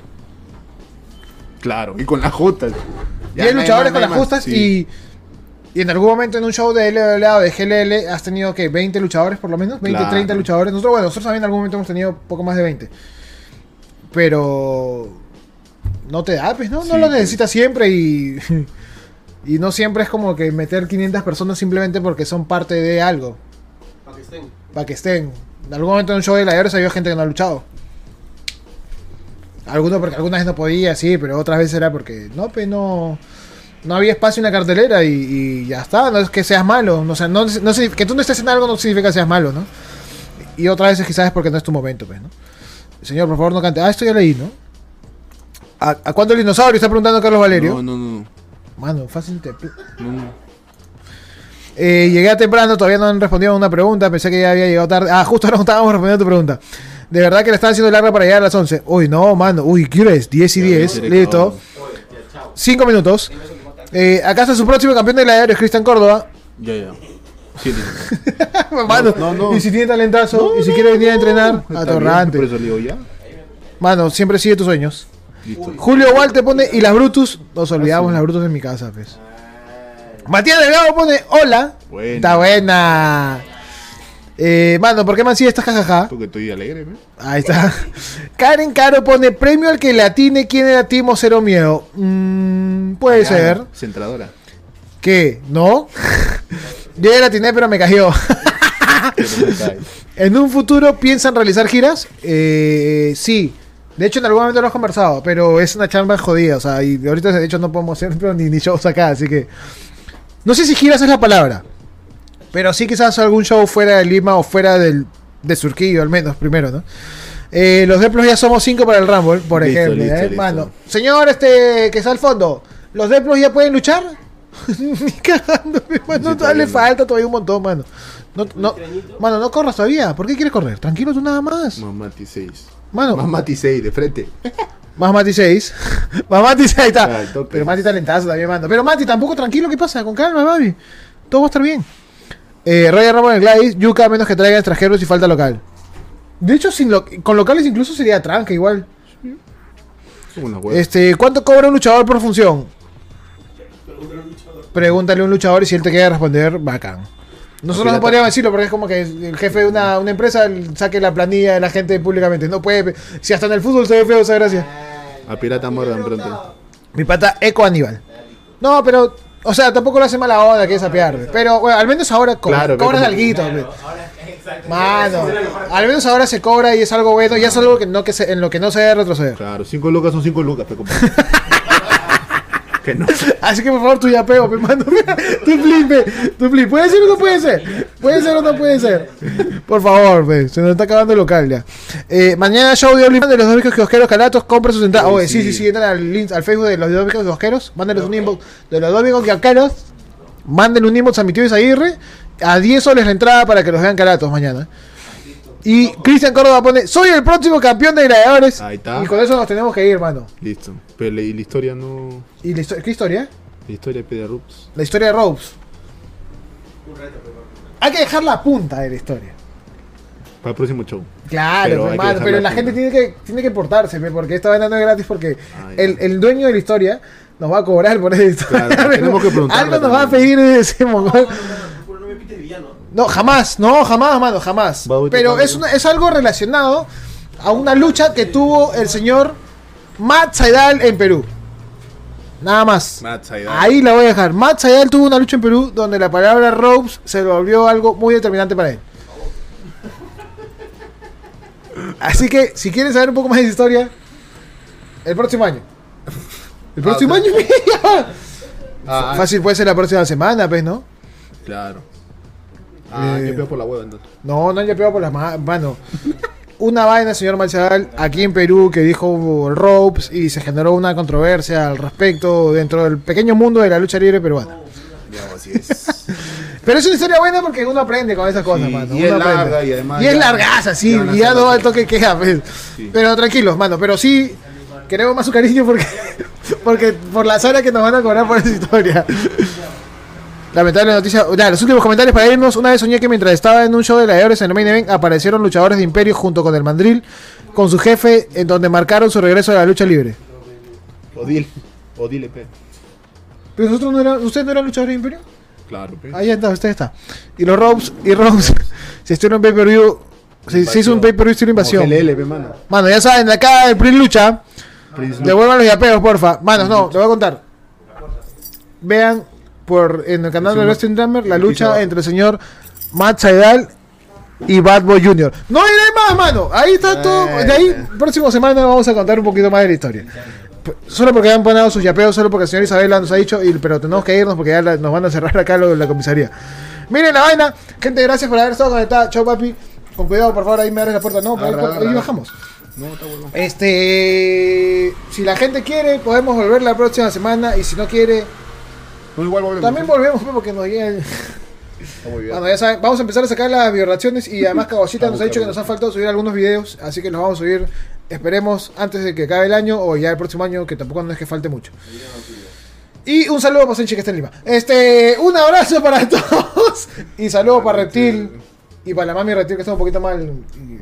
Claro, y con las. Ya 10 no hay luchadores con las justas sí. y, y en algún momento en un show de LLA o de GLL has tenido que 20 luchadores por lo menos, 20, Claro. 30 luchadores. Nosotros, bueno, nosotros también en algún momento hemos tenido poco más de 20. Pero no te da, pues, ¿no? No Sí, lo pues. necesitas siempre y [laughs] y no siempre es como que meter 500 personas simplemente porque son parte de algo, Para que estén. para que estén. En algún momento en un show de gladiadores había gente que no ha luchado. Algunos porque algunas veces no podía, sí, pero otras veces era porque no, pues no, no había espacio en la cartelera y, y ya está. No es que seas malo, no, o sea, no, no que tú no estés en algo no significa que seas malo, ¿no? Y otras veces quizás es porque no es tu momento, pues, ¿no? Señor, por favor, no cante. Ah, esto ya leí, ¿no? ¿A, a cuándo el dinosaurio? Está preguntando Carlos Valerio. No, no, no. Mano, fácil te... no, no. Eh, llegué a temprano, todavía no han respondido a una pregunta, pensé que ya había llegado tarde. Ah, justo ahora [laughs] no estábamos respondiendo a tu pregunta. De verdad que la están haciendo larga para llegar a las 11. Uy, no, mano. Uy, ¿qué hora es? 10 y 10. directo. Listo. 5 minutos. Eh, acá está su próximo campeón de gladiadores, Cristian Córdoba. Ya, ya. Sí. [laughs] Mano, no, no. y si tiene talentazo, y si quiere venir a entrenar, atorrante. Le. Mano, siempre sigue tus sueños. Listo. Julio Walt te pone, y las Brutus, nos olvidamos las Brutus en mi casa, pues. Matías Delgado pone, hola. Buena. Está buena. Eh, mano, ¿por qué man sigue esta jajaja? Porque estoy alegre, ¿me? Ahí está. Karen Caro pone premio al que le atine quién era Timo Cero Miedo. Mm, puede ser. Centradora. ¿Qué? ¿No? [laughs] Yo ya la atiné, pero me cayó. [laughs] Pero me. [laughs] ¿En un futuro piensan realizar giras? Eh, sí. De hecho, en algún momento lo hemos conversado, pero es una chamba jodida. O sea, y ahorita de hecho no podemos hacer [laughs] pero ni, ni shows acá, así que. No sé si giras es la palabra. Pero sí quizás algún show fuera de Lima o fuera del, de Surquillo, al menos, primero, ¿no? Eh, los Deplos ya somos cinco para el Rumble, por Listo, ejemplo. listo, ¿eh? listo. Mano, señor, este, que está al fondo, ¿los Deplos ya pueden luchar? [laughs] Ni cagando, mi mano, Sí, le falta todavía un montón, mano. No, no, mano, no corras todavía. ¿Por qué quieres correr? Tranquilo tú nada más. Mati 6. Mano, Más Mati 6 de frente. [laughs] más Mati 6. [laughs] más Mati 6, ahí Ah, está. tope. Pero Mati talentazo también, mano. Pero Mati, tampoco tranquilo, ¿qué pasa? Con calma, mami. Todo va a estar bien. Eh, Roger Ramos en Gladys, Yuka, a menos que traigan extranjeros y falta local. De hecho, sin lo- con locales incluso sería tranca igual. Este, ¿cuánto cobra un luchador por función? Pregúntale a un luchador y si él te quiere responder, bacán. Nosotros no podríamos decirlo porque es como que el jefe de una, una empresa saque la planilla de la gente públicamente. No puede. Si hasta en el fútbol se ve feo esa gracia. A Pirata Morgan pronto. Mi pata Eco Aníbal. No, pero. O sea, tampoco lo hace mala onda que esa pierde. Pero bueno, al menos ahora co- Claro, pero cobras alguito. Claro. Mano, al menos ahora se cobra y es algo bueno. Y es algo que no que se- en lo que no se debe retroceder. Claro, 5 lucas son 5 lucas, pe, compadre. [laughs] que no. [laughs] Así que por favor, tú ya pego, me mando. [laughs] Tú flipe, tú flipe. ¿Puede ser o no puede ser? ¿Puede ser o no puede ser? Por favor, ve, se nos está acabando el local ya. Eh, mañana show de OnlyFans de los dos viejos kiosqueros calatos. Compra sus entradas. Oye, sí, sí, sí. entran al, link- al Facebook de los dos viejos kiosqueros. Mándenles un inbox de los dos viejos kiosqueros. Manden un inbox a mi tío Isaguirre. A 10 soles la entrada para que los vean calatos mañana. Y Cristian Córdoba pone: Soy el próximo campeón de gladiadores. Ahí está. Y con eso nos tenemos que ir, mano. Listo. Pero y la historia no. ¿Y la histo- qué historia? La historia de Rups. La historia de Ropes. Un reto, pero. Hay que dejar la punta de la historia. Para el próximo show. Claro, Pero pe, hay que mano, dejar pero la la gente tiene que, tiene que portarse, pe, porque esta vaina no es gratis porque Ah, ya. el, el dueño de la historia nos va a cobrar por esa historia. Claro, [laughs] tenemos que preguntarle Algo nos va a también. pedir ese mongol. No me pites villano. No, jamás, no, jamás, mano, jamás. Pero es, una- es algo relacionado a una lucha que tuvo el señor Matt Saidal en Perú. Nada más. Matt Saidal. Ahí la voy a dejar. Matt Saidal tuvo una lucha en Perú donde la palabra ropes se volvió algo muy determinante para él. Así que, si quieren saber un poco más de esa historia, el próximo año. El próximo sea- año, [laughs] Ah, Fácil puede ser la próxima semana, pues, ¿no? Claro. Ah, Eh, por la hueva entonces. No, no han pegado por las manos. Mano, una vaina, señor Machadal, aquí en Perú que dijo ropes y se generó una controversia al respecto dentro del pequeño mundo de la lucha libre peruana. Ya, así es. [laughs] Pero es una historia buena porque uno aprende con esas cosas, Sí, mano. y uno es larga y además Y es largaza, sí, ya van a y ya no toque queda, pues. Sí. Pero tranquilos, mano, pero sí queremos más su cariño porque, [laughs] porque por la zona que nos van a cobrar por esa historia. Lamentable noticia. Ya, los últimos comentarios para irnos. Una vez soñé que mientras estaba en un show de gladiadores en el main event aparecieron luchadores de Imperio junto con el mandril, con su jefe, en donde marcaron su regreso a la lucha libre. Odile. Odile, pe. Pero nosotros no eran, ¿ustedes no eran luchadores de Imperio? Claro, pues. Ahí está, usted está. Y los Robes, y Robes, [laughs] se estuvieron en pay-per-view, se, se hizo un pay-per-view estilo invasión. GLL, pe, mano. Mano, ya saben, acá el Prince Lucha, Prince devuelvan los yapeos, porfa. Manos, no, te voy a contar. Vean por en el canal de Wrestling Drummer la lucha entre el señor Matt Saidal y Bad Boy Jr. No hay nada más, mano. Ahí está todo. De ahí, próxima semana vamos a contar un poquito más de la historia. Solo porque han ponado sus yapeos, solo porque el señor Isabela nos ha dicho, y, pero tenemos que irnos porque ya la- nos van a cerrar acá lo la comisaría. Miren la vaina, gente, gracias por haber estado conectada. Chao, papi. Con cuidado, por favor, ahí me abres la puerta. No, ahí, Agarra, ahí bajamos. No, está bueno. Este, si la gente quiere, podemos volver la próxima semana. Y si no quiere, Igual volvemos. también volvemos pues, porque nos llega el-. Bueno, ya saben, vamos a empezar a sacar las violaciones y además [laughs] Cabocita nos ha dicho que nos ha faltado subir algunos videos, así que los vamos a subir, esperemos, antes de que acabe el año o ya el próximo año, que tampoco no es que falte mucho. Y un saludo para Senchi que está en Lima. Este, un abrazo para [laughs] todos y saludo para Reptil y para la mami Reptil que está un poquito mal.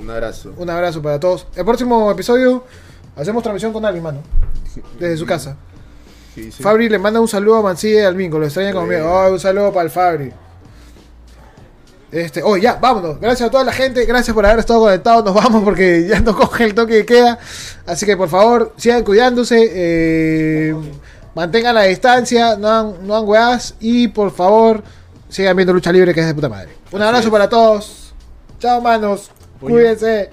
Un abrazo. Un abrazo para todos. El próximo episodio hacemos transmisión con alguien, mano, [laughs] desde su casa. Sí. Fabri le manda un saludo a Mancilla y al Mingo, lo extraña como miedo. Oh, un saludo para el Fabri. Este, oh, ya, vámonos. Gracias a toda la gente, gracias por haber estado conectados. Nos vamos porque ya no coge el toque que queda. Así que por favor, sigan cuidándose, eh, mantengan la distancia, no hagan, no weás y por favor, sigan viendo lucha libre que es de puta madre. Un abrazo para todos. Chao, manos. Cuídense.